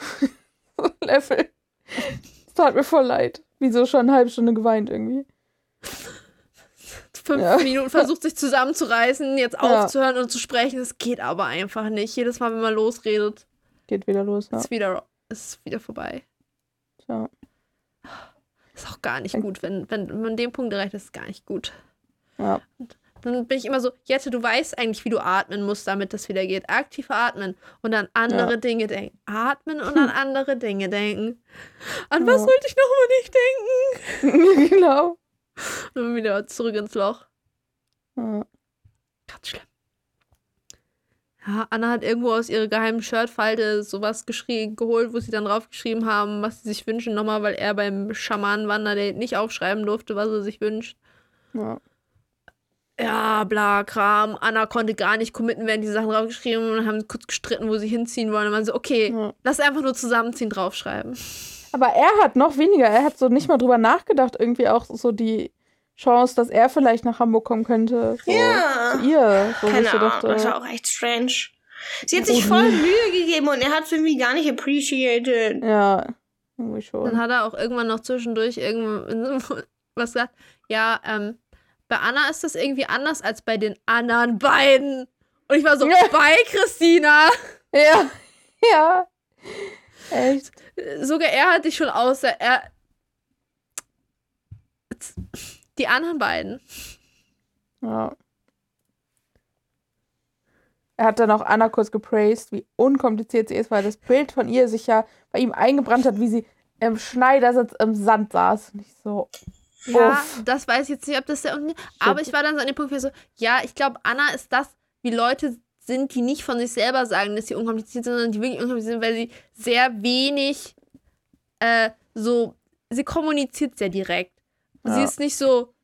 Level. Es tat mir voll leid. Wie so schon eine halbe Stunde geweint irgendwie. Fünf Ja. Minuten versucht sich zusammenzureißen, jetzt Ja. aufzuhören und zu sprechen. Es geht aber einfach nicht. Jedes Mal, wenn man losredet, Geht wieder los, ja. ist wieder ist wieder vorbei. ja. Ist auch gar nicht Ich- gut. Wenn, wenn, man den Punkt erreicht, ist es gar nicht gut. ja. Dann bin ich immer so, Jette, du weißt eigentlich, wie du atmen musst, damit das wieder geht. Aktiv atmen und an andere Ja. Dinge denken. Atmen und an andere Dinge denken. An Ja. was sollte ich nochmal nicht denken? genau. Und dann wieder zurück ins Loch. Ja. Ganz schlimm. Ja, Anna hat irgendwo aus ihrer geheimen Shirtfalte sowas geschrieben, geholt, wo sie dann draufgeschrieben haben, was sie sich wünschen, nochmal, weil er beim Schamanenwanderdate nicht aufschreiben durfte, was er sich wünscht. Ja. Ja, bla, Kram. Anna konnte gar nicht committen, während die Sachen draufgeschrieben und haben kurz gestritten, wo sie hinziehen wollen. Und man so, okay, Ja. lass einfach nur zusammenziehen, draufschreiben. Aber er hat noch weniger. Er hat so nicht mal drüber nachgedacht, irgendwie auch so die Chance, dass er vielleicht nach Hamburg kommen könnte. So Ja. Zu ihr. So, Keine Ahnung, dachte, das war auch echt strange. Sie hat sich voll. Mühe gegeben und er hat es irgendwie gar nicht appreciated. Ja, irgendwie Dann schon. hat er auch irgendwann noch zwischendurch irgend was gesagt. Ja, ähm, bei Anna ist das irgendwie anders als bei den anderen beiden. Und ich war so, Ja. bei Christina. Ja, ja. Echt. Sogar er hat dich schon aus. Er. Die anderen beiden. Ja. Er hat dann auch Anna kurz gepraised, wie unkompliziert sie ist, weil das Bild von ihr sich ja bei ihm eingebrannt hat, wie sie im Schneidersitz im Sand saß. Und ich so, Ja, Uff. das weiß ich jetzt nicht, ob das der. Aber ich war dann so an dem Punkt, wo ich so, ja, ich glaube, Anna ist das, wie Leute sind, die nicht von sich selber sagen, dass sie unkompliziert sind, sondern die wirklich unkompliziert sind, weil sie sehr wenig äh, so, sie kommuniziert sehr direkt. Sie Ja. ist nicht so.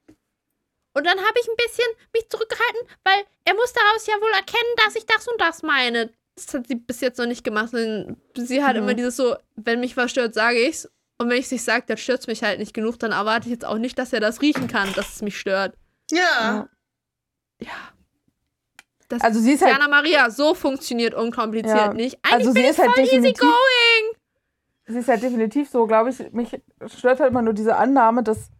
Und dann habe ich ein bisschen mich zurückgehalten, weil er muss daraus ja wohl erkennen, dass ich das und das meine. Das hat sie bis jetzt noch nicht gemacht. Sie hat Mhm. immer dieses so, wenn mich was stört, sage ich's. Und wenn ich es nicht sage, dann stört es mich halt nicht genug. Dann erwarte ich jetzt auch nicht, dass er das riechen kann, dass es mich stört. Ja. Ja. Das Also sie ist halt, Jana Maria, so funktioniert unkompliziert Ja. nicht. Eigentlich also sie bin ich ist halt voll easy definitiv, going. sie ist halt definitiv so, glaube ich, mich stört halt immer nur diese Annahme, dass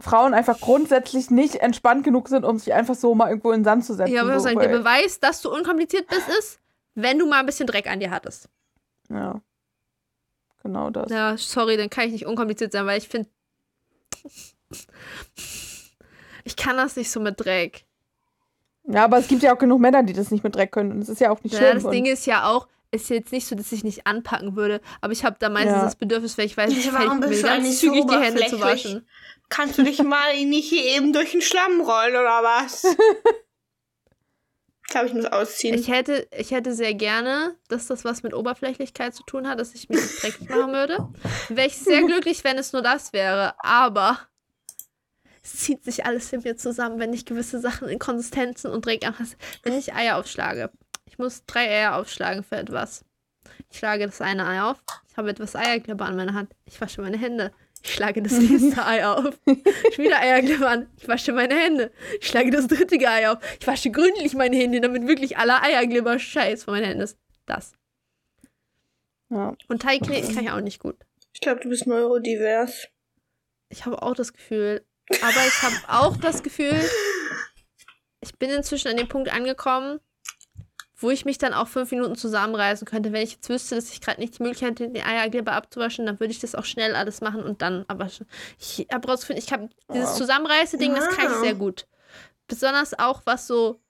Frauen einfach grundsätzlich nicht entspannt genug sind, um sich einfach so mal irgendwo in den Sand zu setzen. Ja, aber was so, soll ich, der Beweis, dass du unkompliziert bist, ist, wenn du mal ein bisschen Dreck an dir hattest. Ja. Genau das. Ja, sorry, dann kann ich nicht unkompliziert sein, weil ich finde. Ich kann das nicht so mit Dreck. Ja, aber es gibt ja auch genug Männer, die das nicht mit Dreck können. Und es ist ja auch nicht Ja, schlimm. das und- Ding ist ja auch, ist jetzt nicht so, dass ich nicht anpacken würde, aber ich habe da meistens Ja. das Bedürfnis, weil ich weiß, nicht, Ja, fällt warum mir bist du ganz eigentlich so zügig die Hände zu waschen. Kannst du dich mal nicht hier eben durch den Schlamm rollen oder was? Ich glaube, ich muss ausziehen. Ich hätte, ich hätte sehr gerne, dass das was mit Oberflächlichkeit zu tun hat, dass ich mich nicht dreckig machen würde. Wäre ich sehr glücklich, wenn es nur das wäre. Aber es zieht sich alles in mir zusammen, wenn ich gewisse Sachen in Konsistenzen und Dreck anfasse. Wenn ich Eier aufschlage. Ich muss drei Eier aufschlagen für etwas. Ich schlage das eine Ei auf. Ich habe etwas Eierkleber an meiner Hand. Ich wasche meine Hände. Ich schlage das nächste Ei auf. Ich wieder Eierkleber an. Ich wasche meine Hände. Ich schlage das dritte Ei auf. Ich wasche gründlich meine Hände, damit wirklich aller Eierkleber Scheiß von meinen Händen ist. Das. ja. Und Teig kneten kann ich auch nicht gut. Ich glaube, du bist neurodivers. Ich habe auch das Gefühl. Aber ich habe auch das Gefühl, ich bin inzwischen an dem Punkt angekommen, wo ich mich dann auch fünf Minuten zusammenreißen könnte. Wenn ich jetzt wüsste, dass ich gerade nicht die Möglichkeit hätte, den Eierkleber abzuwaschen, dann würde ich das auch schnell alles machen und dann abwaschen. Ich habe rausgefunden, ich habe dieses. Zusammenreiße-Ding, das kann ich sehr gut. Besonders auch was so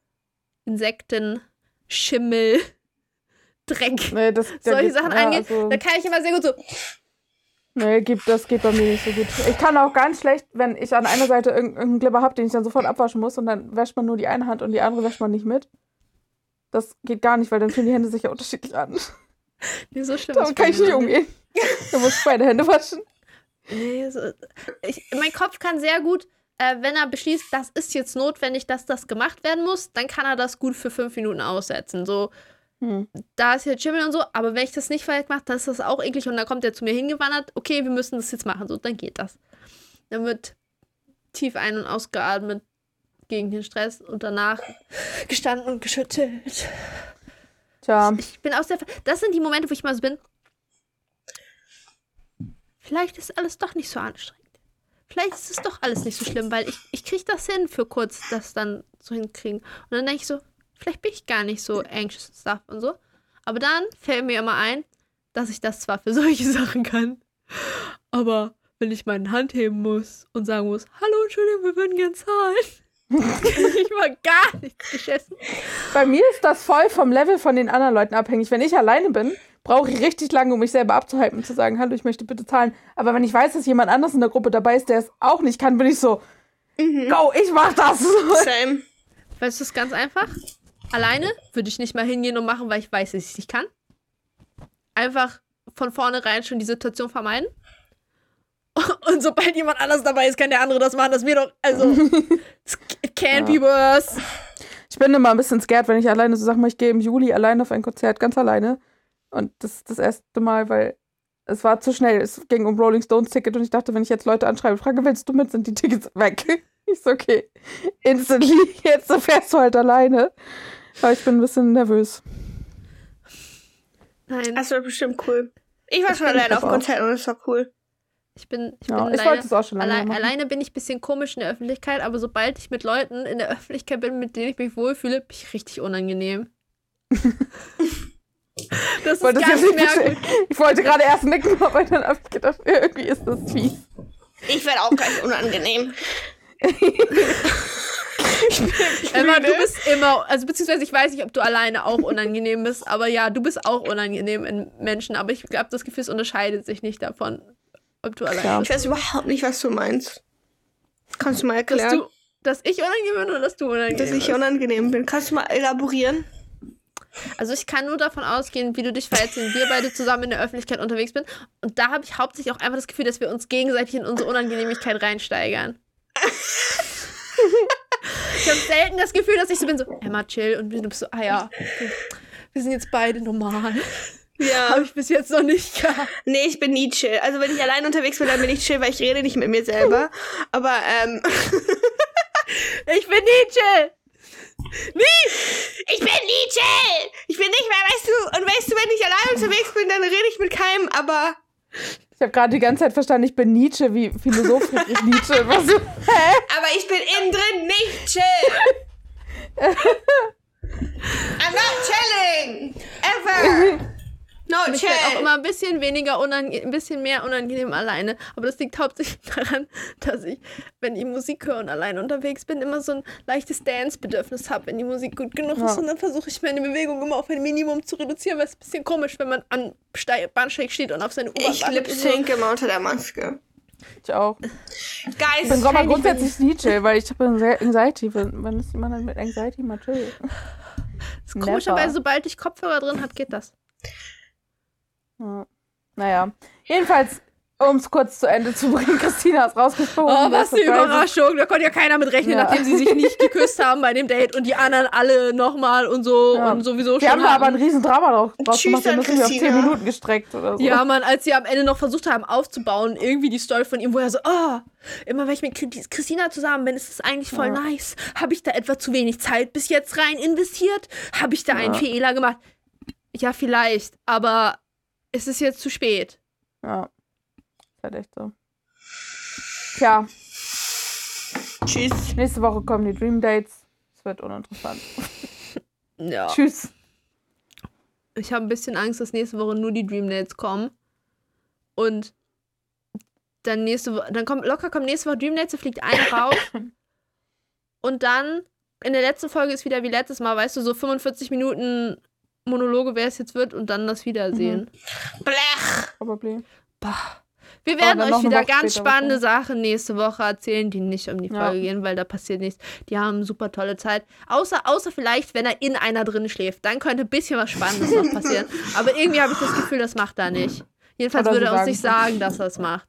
Insekten, Schimmel, Dreck, Nee, das, da solche geht- Sachen ja, angeht. Also, Da kann ich immer sehr gut so. nee, gibt, das geht bei mir nicht so gut. Ich kann auch ganz schlecht, wenn ich an einer Seite irg- irgendeinen Glibber habe, den ich dann sofort abwaschen muss und dann wäscht man nur die eine Hand und die andere wäscht man nicht mit. Das geht gar nicht, weil dann fühlen die Hände sich ja unterschiedlich an. Nee, so schlimm Damit kann ich nicht umgehen. Da muss ich beide Hände waschen. Nee, so, ich, mein Kopf kann sehr gut, äh, wenn er beschließt, das ist jetzt notwendig, dass das gemacht werden muss, dann kann er das gut für fünf Minuten aussetzen. So, Hm. da ist jetzt Schimmel und so, aber wenn ich das nicht vielleicht mache, dann ist das auch eklig und dann kommt er zu mir hingewandert, okay, wir müssen das jetzt machen, so, dann geht das. Dann wird tief ein- und ausgeatmet gegen den Stress und danach gestanden und geschüttelt. Tja, Ich bin aus der. Das sind die Momente, wo ich mal so bin. Vielleicht ist alles doch nicht so anstrengend. Vielleicht ist es doch alles nicht so schlimm, weil ich, ich kriege das hin für kurz, das dann so hinkriegen. Und dann denke ich so, vielleicht bin ich gar nicht so anxious und stuff und so. Aber dann fällt mir immer ein, dass ich das zwar für solche Sachen kann, aber wenn ich meine Hand heben muss und sagen muss, hallo, Entschuldigung, wir würden gern zahlen, ich mal gar nichts geschissen. bei mir ist das voll vom Level von den anderen Leuten abhängig. Wenn ich alleine bin, brauche ich richtig lange, um mich selber abzuhalten und zu sagen, hallo, ich möchte bitte zahlen. Aber wenn ich weiß, dass jemand anders in der Gruppe dabei ist, der es auch nicht kann, bin ich so, go, ich mach das. Same. Weißt du, es ist ganz einfach. Alleine würde ich nicht mal hingehen und machen, weil ich weiß, dass ich es nicht kann. Einfach von vornherein schon die Situation vermeiden. Und sobald jemand anders dabei ist, kann der andere das machen. Das mir doch, also, it can't be worse. Ich bin immer ein bisschen scared, wenn ich alleine so sage, ich gehe im Juli alleine auf ein Konzert, ganz alleine. Und das ist das erste Mal, weil es war zu schnell. Es ging um Rolling Stones Ticket und ich dachte, wenn ich jetzt Leute anschreibe und frage, willst du mit, sind die Tickets weg. Ich so, okay. Instantly, jetzt fährst du halt alleine. Aber ich bin ein bisschen nervös. Nein, Das war bestimmt cool. Ich war schon alleine auf. Konzerten und es war cool. Ich bin, ich Ja, bin ich leider, wollte es auch schon lange Allein, machen. alleine bin ich ein bisschen komisch in der Öffentlichkeit, aber sobald ich mit Leuten in der Öffentlichkeit bin, mit denen ich mich wohlfühle, bin ich richtig unangenehm. das ist jetzt nicht merkwürdig. verstehen. Ich wollte gerade erst nicken, aber dann habe ich gedacht, irgendwie ist das fies. Ich werde auch gleich unangenehm. Emma, du bist immer, also beziehungsweise ich weiß nicht, ob du alleine auch unangenehm bist, aber ja, du bist auch unangenehm in Menschen, aber ich glaube, das Gefühl unterscheidet sich nicht davon, ob du alleine Ja. bist. Ich weiß überhaupt nicht, was du meinst. Kannst du mal Dass erklären? du, dass ich unangenehm bin oder dass du unangenehm dass ich bist? unangenehm bin. Kannst du mal elaborieren? Also ich kann nur davon ausgehen, wie du dich verhältst, wenn wir beide zusammen in der Öffentlichkeit unterwegs sind. Und da habe ich hauptsächlich auch einfach das Gefühl, dass wir uns gegenseitig in unsere Unangenehmigkeit reinsteigern. ich habe selten das Gefühl, dass ich so bin, so, Emma, chill. Und du bist so, ah ja, wir sind jetzt beide normal. Ja. Habe ich bis jetzt noch nicht gehabt. Nee, ich bin nie chill. Also wenn ich allein unterwegs bin, dann bin ich chill, weil ich rede nicht mit mir selber. Aber ähm, Ich bin nie chill. ich bin nie chill. Ich bin nicht mehr, weißt du, und weißt du, wenn ich allein unterwegs bin, dann rede ich mit keinem, aber Ich habe gerade die ganze Zeit verstanden, ich bin Nietzsche, wie Philosoph Friedrich Nietzsche. Was hä? aber ich bin innen drin nicht chill. I'm not chilling. Ever. No Und ich werde auch immer ein bisschen weniger unangenehm, ein bisschen mehr unangenehm alleine. Aber das liegt hauptsächlich daran, dass ich, wenn ich Musik höre und alleine unterwegs bin, immer so ein leichtes Dance-Bedürfnis habe, wenn die Musik gut genug Ja. ist. Und dann versuche ich meine Bewegung immer auf ein Minimum zu reduzieren, weil es ein bisschen komisch, wenn man an Stei- Bahnsteig steht und auf seine U-Bahn Ich wartet lip und so. sync immer unter der Maske. Ich auch. Guys, Ich bin aber grundsätzlich nie chill, weil ich habe Anxiety. Wann wann ist jemand mit Anxiety mal chill? Das ist komischerweise, Never. sobald ich Kopfhörer drin habe, geht das. Ja. Naja. Jedenfalls, um es kurz zu Ende zu bringen, Christina ist rausgeflogen. Oh, was Das eine. Überraschung. Da konnte ja keiner mit rechnen, Ja. nachdem sie sich nicht geküsst haben bei dem Date und die anderen alle nochmal und so Ja. und sowieso Die schon. haben da aber ein riesen Drama draus draus Tschüss gemacht. Die das irgendwie auf 10 Christina. Minuten gestreckt oder so. Ja, Mann, als sie am Ende noch versucht haben aufzubauen, irgendwie die Story von ihm, wo er so, oh, immer wenn ich mit Chri- Christina zusammen bin, ist es eigentlich voll Ja. nice. Habe ich da etwa zu wenig Zeit bis jetzt rein investiert? Habe ich da einen. Fehler gemacht? Ja, vielleicht, aber es ist jetzt zu spät. Ja. Ist halt echt so. Tja, tschüss. nächste Woche kommen die Dream Dates. Es wird uninteressant. Ja. Tschüss. Ich habe ein bisschen Angst, dass nächste Woche nur die Dream Dates kommen. Und dann nächste Woche, dann kommt locker kommt nächste Woche Dream Dates, da fliegt einer raus. und dann in der letzten Folge ist wieder wie letztes Mal, weißt du, so 45 Minuten Monologe, wer es jetzt wird, und dann das Wiedersehen. Blech. Probably. Bah. Wir werden noch euch wieder Woche ganz spannende wahrscheinlich. Sachen nächste Woche erzählen, die nicht um die Ja. Folge gehen, weil da passiert nichts. Die haben super tolle Zeit. Außer, außer vielleicht, wenn er in einer drin schläft. Dann könnte ein bisschen was Spannendes noch passieren. Aber irgendwie habe ich das Gefühl, das macht er nicht. Jedenfalls Oder würde er uns nicht sagen, dass er es macht.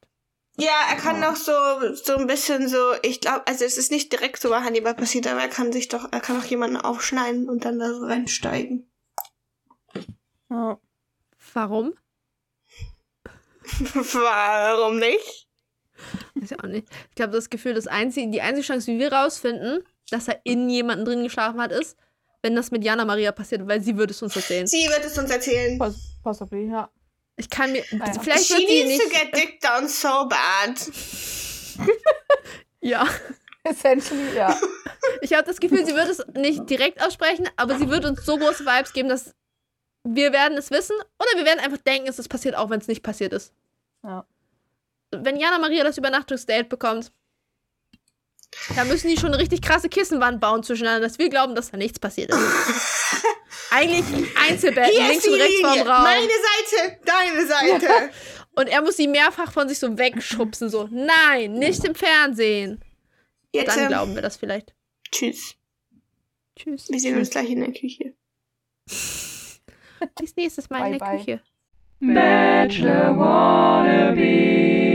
Ja, er kann doch so, so ein bisschen so, ich glaube, also es ist nicht direkt so bei Hannibal passiert, aber er kann sich doch, er kann auch jemanden aufschneiden und dann da so reinsteigen. Ja. Warum? Warum nicht? Weiß ich auch nicht. Ich glaube, das Gefühl, das einzige, die einzige Chance, wie wir rausfinden, dass er in jemanden drin geschlafen hat, ist, wenn das mit Jana Maria passiert, weil sie würde es uns erzählen. Sie wird es uns erzählen. Poss possibly, ja. Ich kann mir. Ah ja. Vielleicht She wird sie needs to nicht. get dick down so bad. Ja. Essentially, ja. Ich habe das Gefühl, sie wird es nicht direkt aussprechen, aber sie wird uns so große Vibes geben, dass wir werden es wissen oder wir werden einfach denken, es ist passiert, auch wenn es nicht passiert ist. Ja. Wenn Jana Maria das Übernachtungsdate bekommt, dann müssen die schon eine richtig krasse Kissenwand bauen zwischeneinander, dass wir glauben, dass da nichts passiert ist. Eigentlich Einzelbetten, Hier links und rechts Linie. Raum. Meine Seite, deine Seite. Und er muss sie mehrfach von sich so wegschubsen, so, nein, nicht im Fernsehen. Jetzt, Dann ähm, glauben wir das vielleicht. tschüss. Tschüss. Wir sehen uns gleich in der Küche. Bis nächstes Mal bye, in der bye. Küche. Bachelor Wannabe.